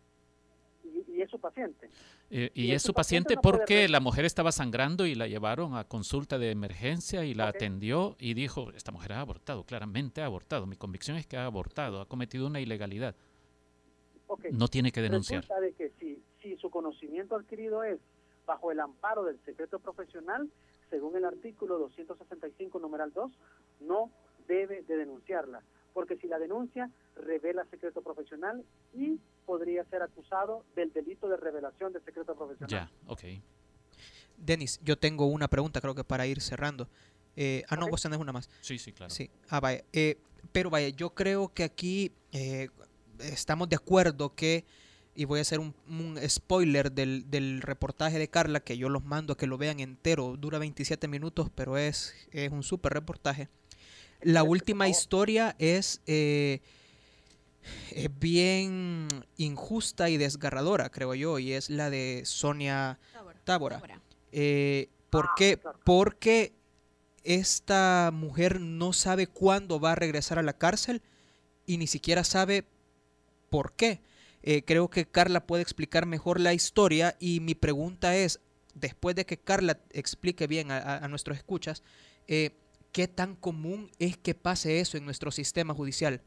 Su paciente. Eh, y, es su paciente, porque la mujer estaba sangrando y la llevaron a consulta de emergencia y la atendió y dijo, esta mujer ha abortado, claramente ha abortado. Mi convicción es que ha abortado, ha cometido una ilegalidad. No tiene que denunciar. de que si si su conocimiento adquirido es bajo el amparo del secreto profesional, según el artículo 265, numeral 2, no debe de denunciarla, porque si la denuncia revela secreto profesional y podría ser acusado del delito de revelación de secreto profesional. Ya, ok. Denis, yo tengo una pregunta, creo que para ir cerrando. Eh, ah, no, vos tenés una más. Sí, sí, claro. Sí, ah, vaya. Eh, pero vaya, yo creo que aquí eh, estamos de acuerdo que y voy a hacer un, spoiler del, reportaje de Carla, que yo los mando a que lo vean entero, dura 27 minutos, pero es, es un súper reportaje. La última historia es, eh, es bien injusta y desgarradora, creo yo, y es la de Sonia Tábora. Eh, ¿Por ah, qué? Porque esta mujer no sabe cuándo va a regresar a la cárcel y ni siquiera sabe por qué. Eh, creo que Carla puede explicar mejor la historia y mi pregunta es, después de que Carla explique bien a, nuestros escuchas, eh, ¿qué tan común es que pase eso en nuestro sistema judicial?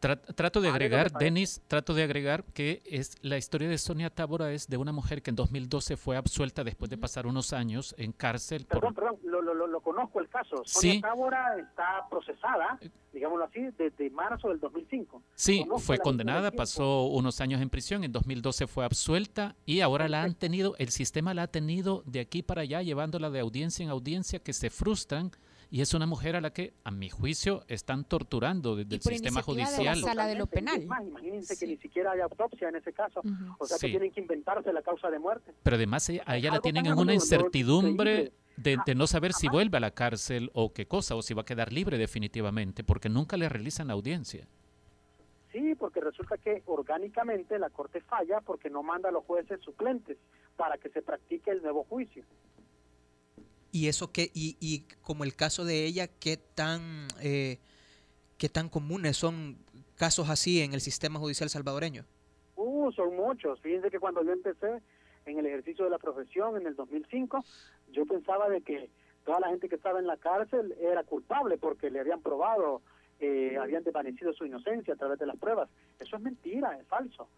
Trato de ah, agregar, Denis, trato de agregar que es la historia de Sonia Tábora es de una mujer que en 2012 fue absuelta después de pasar unos años en cárcel. Perdón, perdón, lo, lo, lo, conozco el caso. Sonia Tábora está procesada, digámoslo así, desde marzo del 2005. Sí, fue condenada, pasó unos años en prisión, en 2012 fue absuelta y ahora la han tenido, el sistema la ha tenido de aquí para allá, llevándola de audiencia en audiencia, que se frustran y es una mujer a la que, a mi juicio, están torturando desde el sistema judicial. De la sala de lo penal. imagínense que ni siquiera hay autopsia en ese caso. O sea que tienen que inventarse la causa de muerte. Pero además a ella la tienen en una incertidumbre de, de, no saber si vuelve a la cárcel o qué cosa, o si va a quedar libre definitivamente, porque nunca le realizan la audiencia. Sí, porque resulta que orgánicamente la Corte falla porque no manda a los jueces suplentes para que se practique el nuevo juicio. Y eso que, y, y como el caso de ella, ¿qué tan, eh, qué tan comunes son casos así en el sistema judicial salvadoreño? Uh, son muchos. Fíjense que cuando yo empecé en el ejercicio de la profesión en el 2005, yo pensaba de que toda la gente que estaba en la cárcel era culpable porque le habían probado, eh, habían desvanecido su inocencia a través de las pruebas. Eso es mentira, es falso.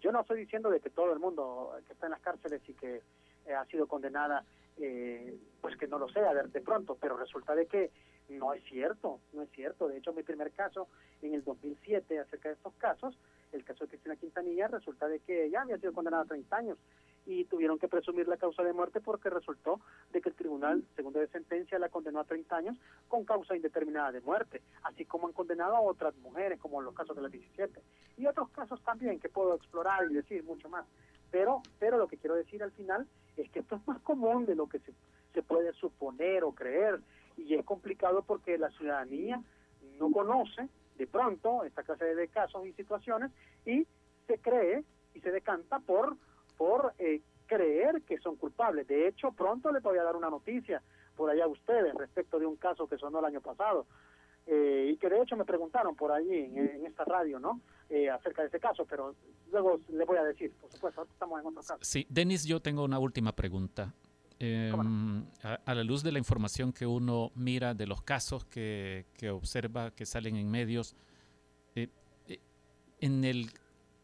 Yo no estoy diciendo de que todo el mundo que está en las cárceles y que eh, ha sido condenada eh, pues que no lo sea de, pronto, pero resulta de que no es cierto, no es cierto. De hecho, mi primer caso en el 2007 acerca de estos casos, el caso de Cristina Quintanilla, resulta de que ella había sido condenada a 30 años y tuvieron que presumir la causa de muerte porque resultó de que el tribunal, segundo de sentencia, la condenó a 30 años con causa indeterminada de muerte, así como han condenado a otras mujeres, como en los casos de las 17. Y otros casos también que puedo explorar y decir mucho más. Pero, pero lo que quiero decir al final es que esto es más común de lo que se, se puede suponer o creer y es complicado porque la ciudadanía no conoce de pronto esta clase de casos y situaciones y se cree y se decanta por, por eh, creer que son culpables. De hecho, pronto les voy a dar una noticia por allá a ustedes respecto de un caso que sonó el año pasado. Y que de hecho me preguntaron por allí en, esta radio, ¿no? acerca de ese caso, pero luego le voy a decir, por supuesto, estamos en otro caso. Sí, Denis, yo tengo una última pregunta. Em, a, la luz de la información que uno mira de los casos que, que observa que salen en medios, eh, eh, en el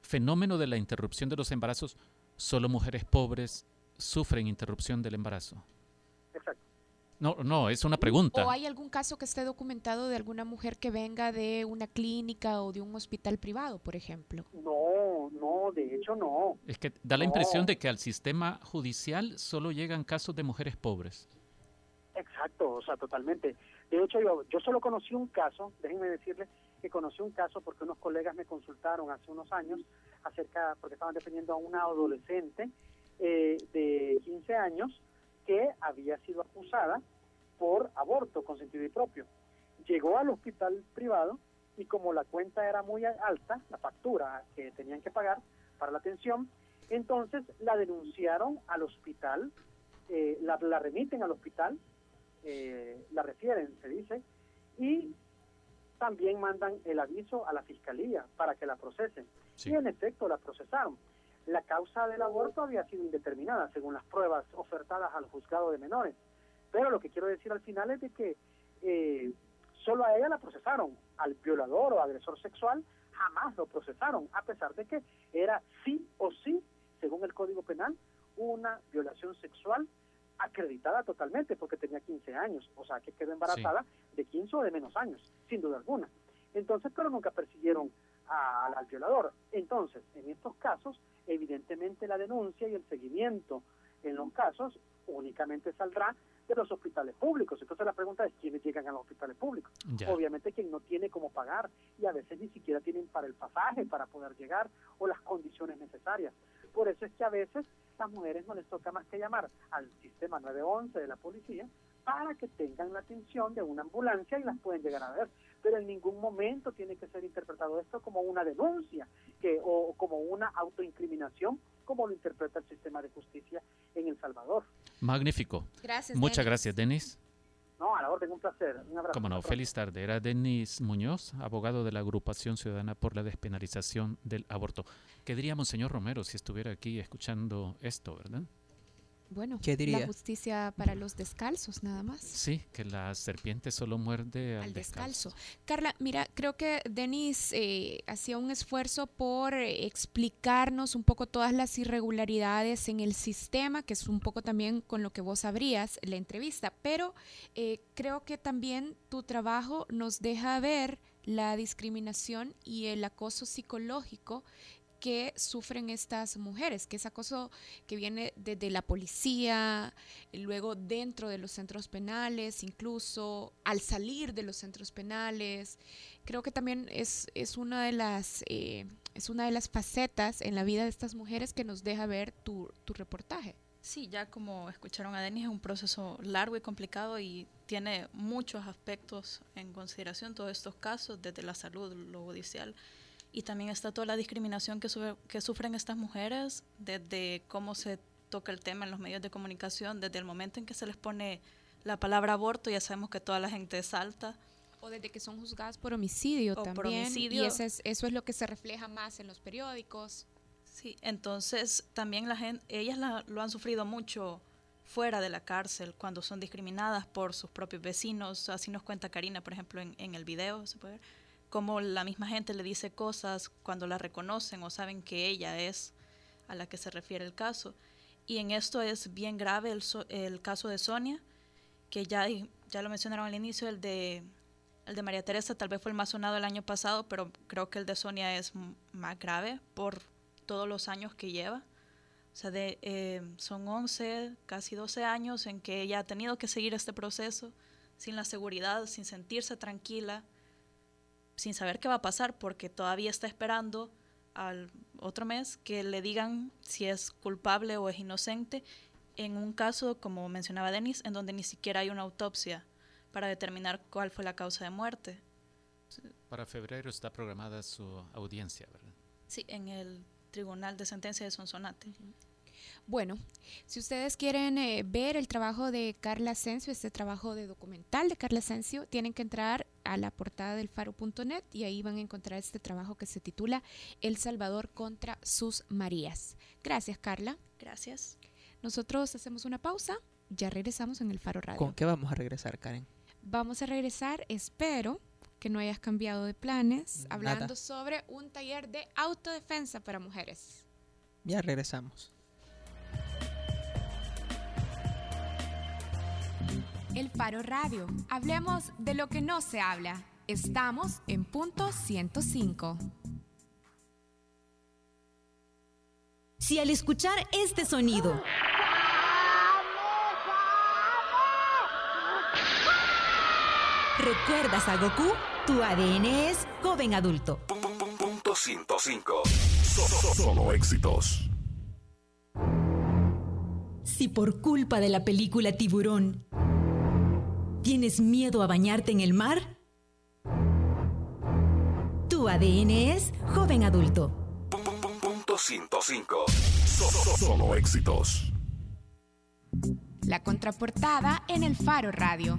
fenómeno de la interrupción de los embarazos, solo mujeres pobres sufren interrupción del embarazo. No, no, es una pregunta. ¿O hay algún caso que esté documentado de alguna mujer que venga de una clínica o de un hospital privado, por ejemplo? No, no, de hecho no. Es que da la impresión de que al sistema judicial solo llegan casos de mujeres pobres. Exacto, o sea, totalmente. De hecho, yo, yo solo conocí un caso, déjenme decirles que conocí un caso porque unos colegas me consultaron hace unos años acerca, porque estaban defendiendo a una adolescente eh, de 15 años que había sido acusada por aborto consentido y propio. Llegó al hospital privado y como la cuenta era muy alta, la factura que tenían que pagar para la atención, entonces la denunciaron al hospital, eh, la, remiten al hospital, eh, la refieren, se dice, y también mandan el aviso a la fiscalía para que la procesen. Y en efecto la procesaron. La causa del aborto había sido indeterminada según las pruebas ofertadas al juzgado de menores. Pero lo que quiero decir al final es de que eh, solo a ella la procesaron, al violador o agresor sexual jamás lo procesaron, a pesar de que era sí o sí, según el Código Penal, una violación sexual acreditada totalmente porque tenía 15 años, o sea que quedó embarazada de 15 o de menos años, sin duda alguna. Entonces, pero nunca persiguieron al violador. Entonces, en estos casos, evidentemente la denuncia y el seguimiento en los casos únicamente saldrá de los hospitales públicos. Entonces la pregunta es quiénes llegan a los hospitales públicos. Obviamente quien no tiene cómo pagar y a veces ni siquiera tienen para el pasaje para poder llegar o las condiciones necesarias. Por eso es que a veces las mujeres no les toca más que llamar al sistema 911 de la policía para que tengan la atención de una ambulancia y las pueden llegar a ver. Pero en ningún momento tiene que ser interpretado esto como una denuncia que, o como una autoincriminación como lo interpreta el sistema de justicia en El Salvador. Magnífico. Gracias. Muchas gracias, Denis. No, a la orden, un placer. Un abrazo. Como no, feliz tarde. Era Denis Muñoz, abogado de la Agrupación Ciudadana por la Despenalización del Aborto. ¿Qué diríamos, señor Romero, si estuviera aquí escuchando esto, verdad? Bueno, la justicia para los descalzos, nada más. Sí, que la serpiente solo muerde al, descalzo. Carla, mira, creo que Denis eh, hacía un esfuerzo por explicarnos un poco todas las irregularidades en el sistema, que es un poco también con lo que vos abrías la entrevista, pero eh, creo que también tu trabajo nos deja ver la discriminación y el acoso psicológico que sufren estas mujeres, que es acoso que viene desde la policía, luego dentro de los centros penales, incluso al salir de los centros penales. Creo que también es, es, una, de las, eh, es una de las facetas en la vida de estas mujeres que nos deja ver tu, tu reportaje. Sí, ya como escucharon a Denis, es un proceso largo y complicado y tiene muchos aspectos en consideración todos estos casos, desde la salud, lo judicial, y también está toda la discriminación que, que sufren estas mujeres, desde cómo se toca el tema en los medios de comunicación, desde el momento en que se les pone la palabra aborto, ya sabemos que toda la gente salta. O desde que son juzgadas por homicidio también. Y eso es, eso es lo que se refleja más en los periódicos. Sí, entonces también la gente, ellas lo han sufrido mucho fuera de la cárcel cuando son discriminadas por sus propios vecinos. Así nos cuenta Karina, por ejemplo, en, en el video, se puede ver cómo la misma gente le dice cosas cuando la reconocen o saben que ella es a la que se refiere el caso. Y en esto es bien grave el, caso de Sonia, que ya, ya lo mencionaron al inicio, el de, el de María Teresa tal vez fue el más sonado el año pasado, pero creo que el de Sonia es más grave por todos los años que lleva. O sea, de, eh, son 11, casi 12 años en que ella ha tenido que seguir este proceso sin la seguridad, sin sentirse tranquila, sin saber qué va a pasar porque todavía está esperando al otro mes que le digan si es culpable o es inocente en un caso, como mencionaba Denis, en donde ni siquiera hay una autopsia para determinar cuál fue la causa de muerte. Para febrero está programada su audiencia, ¿verdad? Sí, en el Tribunal de Sentencia de Sonsonate. Bueno, si ustedes quieren eh, ver el trabajo de Carla Asensio, este trabajo de documental de Carla Asensio, tienen que entrar a la portada del faro.net y ahí van a encontrar este trabajo que se titula El Salvador contra sus Marías. Gracias, Carla. Gracias. Nosotros hacemos una pausa, ya regresamos en el Faro Radio. ¿Con qué vamos a regresar, Karen? Vamos a regresar, espero que no hayas cambiado de planes, hablando sobre un taller de autodefensa para mujeres. Ya regresamos. El Faro Radio. Hablemos de lo que no se habla. Estamos en punto 105. Si al escuchar este sonido recuerdas a Goku, tu ADN es joven adulto. Punto 105. Solo éxitos. Si por culpa de la película Tiburón tienes miedo a bañarte en el mar, tu ADN es joven adulto. Punto 105. Solo éxitos. La contraportada en el Faro Radio.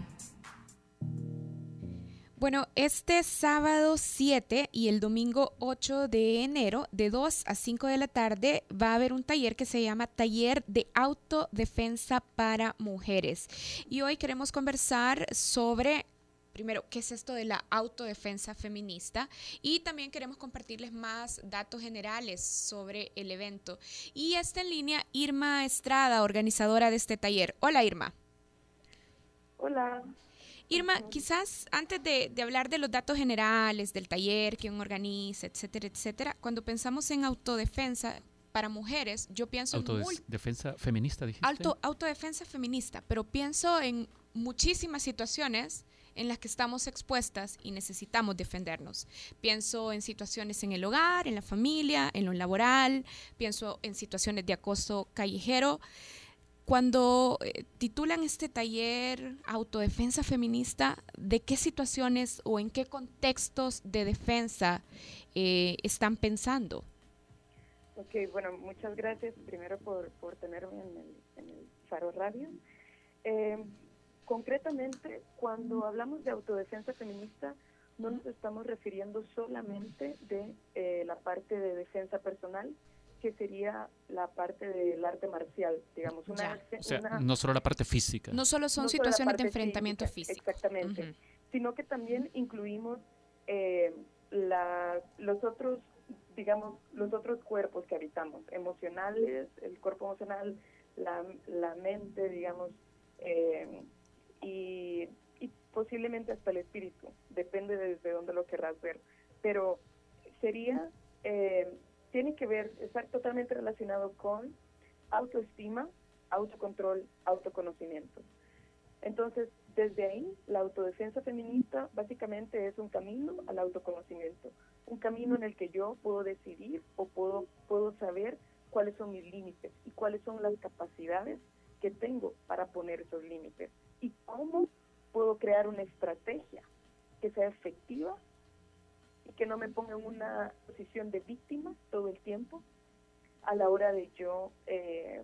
Bueno, este sábado 7 y el domingo 8 de enero, de 2 a 5 de la tarde, va a haber un taller que se llama Taller de Autodefensa para Mujeres. Y hoy queremos conversar sobre primero, ¿qué es esto de la autodefensa feminista? Y también queremos compartirles más datos generales sobre el evento. Y está en línea Irma Estrada, organizadora de este taller. Hola Irma. Hola. Irma, quizás antes de, hablar de los datos generales, del taller, quién organiza, etcétera, etcétera, cuando pensamos en autodefensa para mujeres, yo pienso en... Autodefensa feminista, dijiste. Auto, autodefensa feminista, pero pienso en muchísimas situaciones en las que estamos expuestas y necesitamos defendernos. Pienso en situaciones en el hogar, en la familia, en lo laboral, pienso en situaciones de acoso callejero. Cuando eh, titulan este taller Autodefensa Feminista, ¿de qué situaciones o en qué contextos de defensa eh, están pensando? Ok, bueno, muchas gracias primero por, por tenerme en el, Faro Radio. Eh, concretamente, cuando hablamos de autodefensa feminista, no nos estamos refiriendo solamente de la parte de defensa personal, que sería la parte del arte marcial, digamos. Una, o sea, no solo la parte física. No solo son situaciones de enfrentamiento físico. Exactamente. Sino que también incluimos eh, la, los otros, digamos, los otros cuerpos que habitamos, emocionales, el cuerpo emocional, la, la mente, digamos, eh, y, y posiblemente hasta el espíritu, depende de desde dónde lo querrás ver. Pero sería eh, tiene que ver, está totalmente relacionado con autoestima, autocontrol, autoconocimiento. Entonces, desde ahí, la autodefensa feminista básicamente es un camino al autoconocimiento, un camino en el que yo puedo decidir o puedo, puedo saber cuáles son mis límites y cuáles son las capacidades que tengo para poner esos límites y cómo puedo crear una estrategia que sea efectiva y que no me ponga en una posición de víctima todo el tiempo a la hora de yo eh,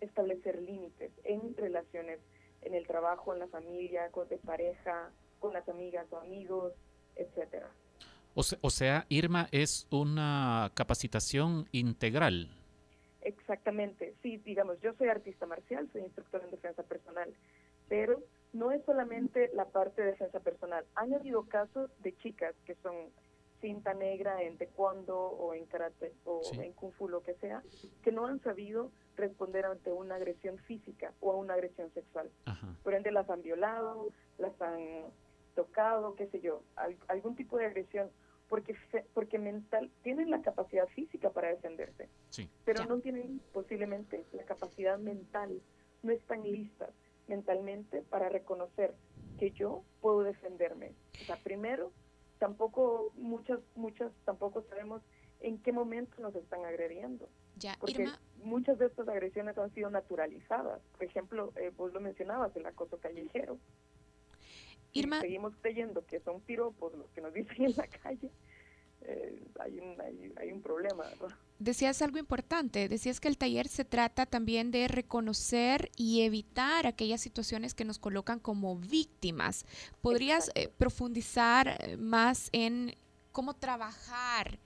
establecer límites en relaciones en el trabajo, en la familia, con de pareja, con las amigas o amigos, etcétera. O, o sea, Irma es una capacitación integral. Exactamente, sí, digamos, yo soy artista marcial, soy instructor en defensa personal, pero no es solamente la parte de defensa personal. Han habido casos de chicas que son cinta negra en taekwondo o en karate o en kung fu, lo que sea, que no han sabido responder ante una agresión física o a una agresión sexual. Por ende, las han violado, las han tocado, qué sé yo, algún tipo de agresión, porque porque mental tienen la capacidad física para defenderse, pero no tienen posiblemente la capacidad mental, no están listas mentalmente para reconocer que yo puedo defenderme. O sea, primero tampoco muchas muchas tampoco sabemos en qué momento nos están agrediendo. Ya, porque muchas de estas agresiones han sido naturalizadas. Por ejemplo, eh, vos lo mencionabas, el acoso callejero. Irma, seguimos creyendo que son piropos los que nos dicen en la calle. Eh, hay un, hay, un problema. Decías algo importante, decías que el taller se trata también de reconocer y evitar aquellas situaciones que nos colocan como víctimas. ¿Podrías eh, profundizar eh, más en cómo trabajar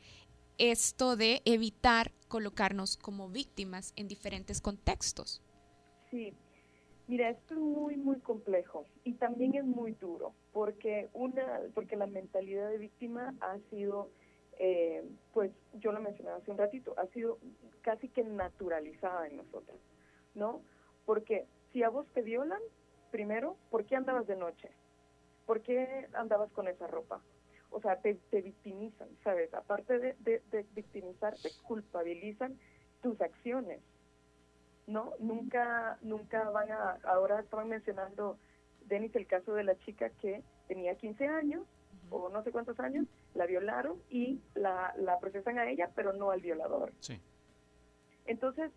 esto de evitar colocarnos como víctimas en diferentes contextos? Sí, Mira, esto es muy, muy complejo y también es muy duro, porque una, porque la mentalidad de víctima ha sido, eh, pues yo lo mencionaba hace un ratito, ha sido casi que naturalizada en nosotros, ¿no? Porque si a vos te violan, primero, ¿por qué andabas de noche? ¿Por qué andabas con esa ropa? O sea, te, victimizan, ¿sabes? Aparte de, de, de victimizarte, culpabilizan tus acciones. ¿no? Nunca, nunca van a, ahora estaban mencionando, Denis, el caso de la chica que tenía 15 años o no sé cuántos años, la violaron y la, la procesan a ella, pero no al violador. Sí. Entonces,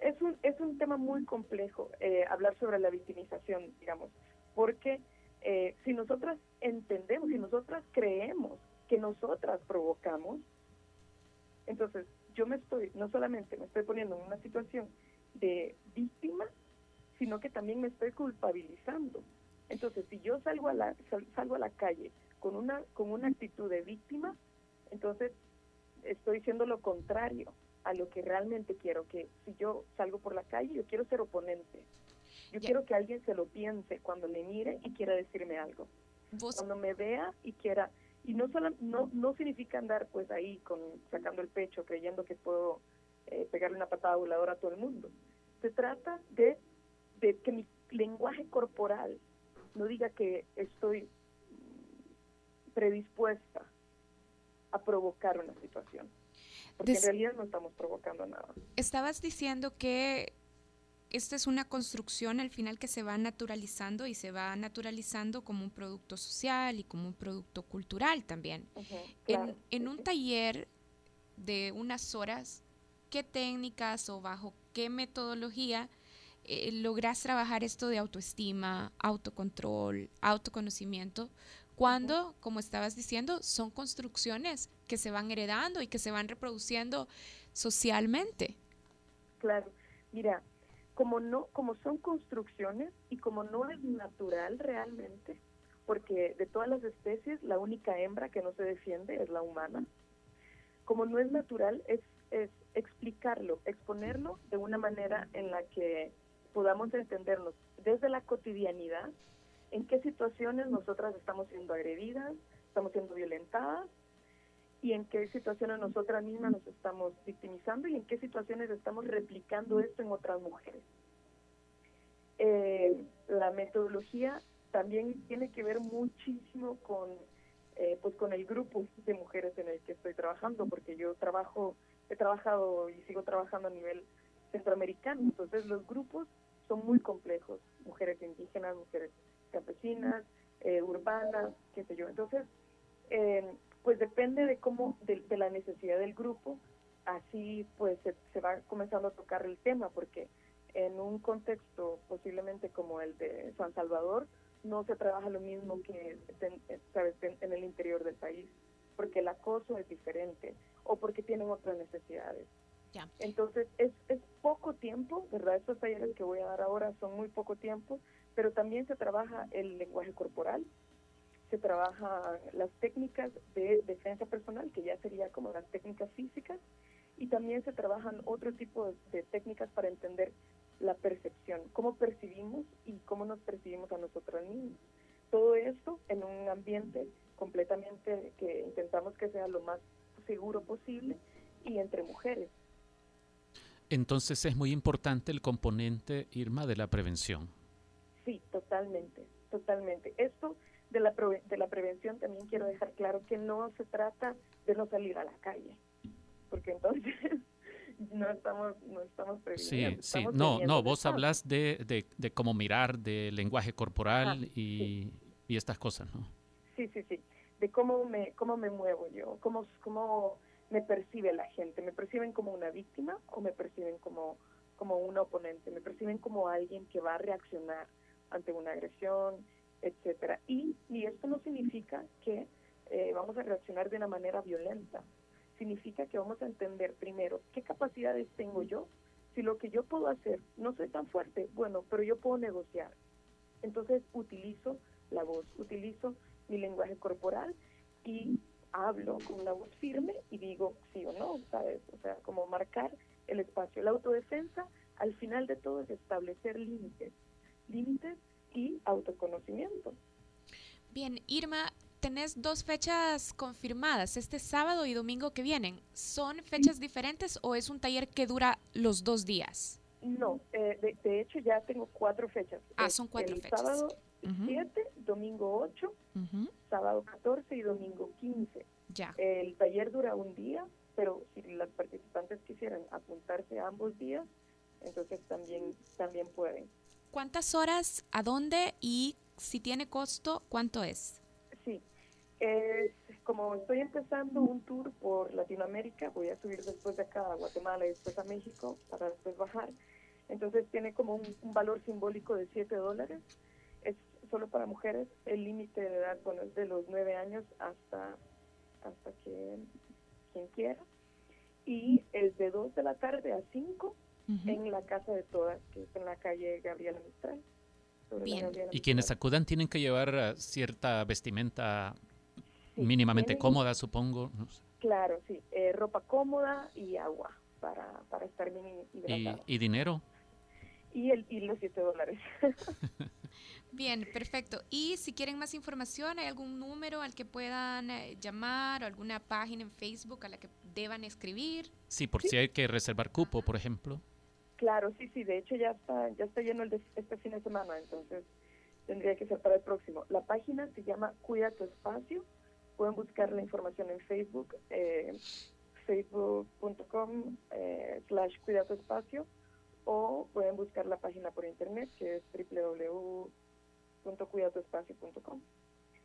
es un, es un tema muy complejo eh, hablar sobre la victimización, digamos, porque eh, si nosotras entendemos, si nosotras creemos que nosotras provocamos, entonces yo me estoy, no solamente me estoy poniendo en una situación de víctima, sino que también me estoy culpabilizando. Entonces, si yo salgo a la, salgo a la calle con una, con una actitud de víctima, entonces estoy diciendo lo contrario a lo que realmente quiero, que si yo salgo por la calle, yo quiero ser oponente. Yo quiero que alguien se lo piense cuando le mire y quiera decirme algo. Cuando me vea y quiera, y no solo, no, no significa andar pues ahí con sacando el pecho creyendo que puedo eh, pegarle una patada voladora a todo el mundo. Se trata de, de que mi lenguaje corporal no diga que estoy predispuesta a provocar una situación. Porque en realidad no estamos provocando nada. Estabas diciendo que esta es una construcción al final que se va naturalizando y se va naturalizando como un producto social y como un producto cultural también. en, en un taller de unas horas, qué técnicas o bajo qué metodología eh, logras trabajar esto de autoestima, autocontrol, autoconocimiento, cuando, como estabas diciendo, son construcciones que se van heredando y que se van reproduciendo socialmente. Claro, mira, como no, como son construcciones y como no es natural realmente, porque de todas las especies la única hembra que no se defiende es la humana. Como no es natural, es es explicarlo, exponerlo de una manera en la que podamos entendernos desde la cotidianidad en qué situaciones nosotras estamos siendo agredidas, estamos siendo violentadas y en qué situaciones nosotras mismas nos estamos victimizando y en qué situaciones estamos replicando esto en otras mujeres. Eh, la metodología también tiene que ver muchísimo con, eh, pues con el grupo de mujeres en el que estoy trabajando, porque yo trabajo he trabajado y sigo trabajando a nivel centroamericano, entonces los grupos son muy complejos, mujeres indígenas, mujeres campesinas, eh, urbanas, qué sé yo. Entonces, eh, pues depende de cómo, de, la necesidad del grupo, así pues se, va comenzando a tocar el tema, porque en un contexto posiblemente como el de San Salvador, no se trabaja lo mismo que en el interior del país porque el acoso es diferente o porque tienen otras necesidades. Entonces, es, es poco tiempo, ¿verdad? Estos talleres que voy a dar ahora son muy poco tiempo, pero también se trabaja el lenguaje corporal, se trabaja las técnicas de defensa personal, que ya sería como las técnicas físicas, y también se trabajan otro tipo de técnicas para entender la percepción, cómo percibimos y cómo nos percibimos a nosotros mismos. Todo esto en un ambiente completamente que intentamos que sea lo más seguro posible y entre mujeres. Entonces es muy importante el componente, Irma, de la prevención. Sí, totalmente, totalmente. Esto de la, de la prevención también quiero dejar claro que no se trata de no salir a la calle, porque entonces no estamos, no estamos previniendo. Sí, sí, no, no, vos hablas de, de, cómo mirar, de lenguaje corporal y, y estas cosas, ¿no? Sí, sí, sí. De cómo me, cómo me muevo yo, cómo, cómo me percibe la gente. ¿Me perciben como una víctima o me perciben como, como un oponente? ¿Me perciben como alguien que va a reaccionar ante una agresión, etcétera? Y, y esto no significa que eh, vamos a reaccionar de una manera violenta, significa que vamos a entender primero qué capacidades tengo yo. Si lo que yo puedo hacer no soy tan fuerte, bueno, pero yo puedo negociar. Entonces utilizo la voz, utilizo mi lenguaje corporal y hablo con la voz firme y digo sí o no, ¿sabes? O sea, como marcar el espacio. La autodefensa, al final de todo, es establecer límites, límites y autoconocimiento. Bien, Irma, tenés dos fechas confirmadas, este sábado y domingo que vienen. ¿Son fechas diferentes o es un taller que dura los dos días? No, eh, de, hecho ya tengo cuatro fechas. Ah, son cuatro el fechas. Sábado 7, domingo 8, sábado 14 y domingo 15. Ya. El taller dura un día, pero si las participantes quisieran apuntarse a ambos días, entonces también, también pueden. ¿Cuántas horas, a dónde y si tiene costo, cuánto es? Sí, es, como estoy empezando un tour por Latinoamérica, voy a subir después de acá a Guatemala y después a México para después bajar. Entonces tiene como un, valor simbólico de 7 dólares. Es solo para mujeres. El límite de edad, bueno, es de los 9 años hasta, hasta que quien quiera. Y es de 2 de la tarde a 5 en la casa de todas, que es en la calle Gabriela Mistral. Bien. y quienes acudan tienen que llevar eh, cierta vestimenta mínimamente cómoda, supongo. Claro, sí, eh, ropa cómoda y agua para, para estar bien hidratado. ¿Y, dinero? Y, el, y los 7 dólares. Bien, perfecto. Y si quieren más información, ¿hay algún número al que puedan eh, llamar o alguna página en Facebook a la que deban escribir? Sí, por si hay que reservar cupo, por ejemplo. Claro, sí, sí, de hecho ya está, ya está lleno el de este fin de semana, entonces tendría que ser para el próximo. La página se llama Cuida tu Espacio, pueden buscar la información en Facebook, eh, facebook.com eh, slash Cuida tu Espacio, o pueden buscar la página por internet que es www.cuidatuespacio.com.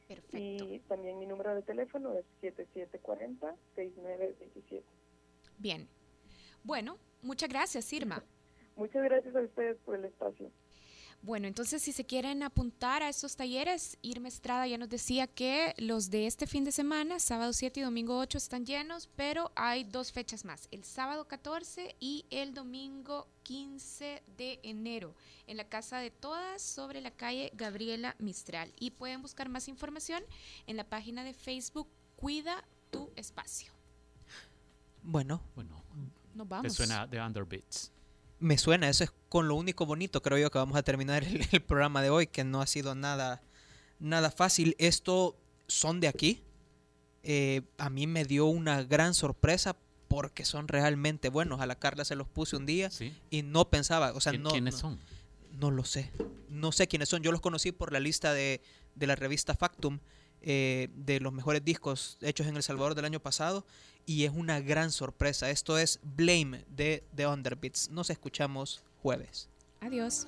Perfecto. Y también mi número de teléfono es 7740-6927. Bien. Bueno, muchas gracias, Irma. Muchas gracias a ustedes por el espacio. Bueno, entonces si se quieren apuntar a estos talleres, Irma Estrada ya nos decía que los de este fin de semana, sábado 7 y domingo 8, están llenos, pero hay dos fechas más, el sábado 14 y el domingo 15 de enero, en la Casa de Todas, sobre la calle Gabriela Mistral. Y pueden buscar más información en la página de Facebook Cuida tu Espacio. Bueno, bueno. Nos vamos. suena de Underbits? Me suena, eso es con lo único bonito, creo yo, que vamos a terminar el, programa de hoy, que no ha sido nada, nada fácil. Esto son de aquí. Eh, a mí me dio una gran sorpresa porque son realmente buenos. A la Carla se los puse un día y no pensaba, o sea, no, ¿Quiénes son? No lo sé. No sé quiénes son. Yo los conocí por la lista de, de la revista Factum eh, de los mejores discos hechos en El Salvador del año pasado y es una gran sorpresa. Esto es Blame de The Underbeats. Nos escuchamos jueves. Adiós.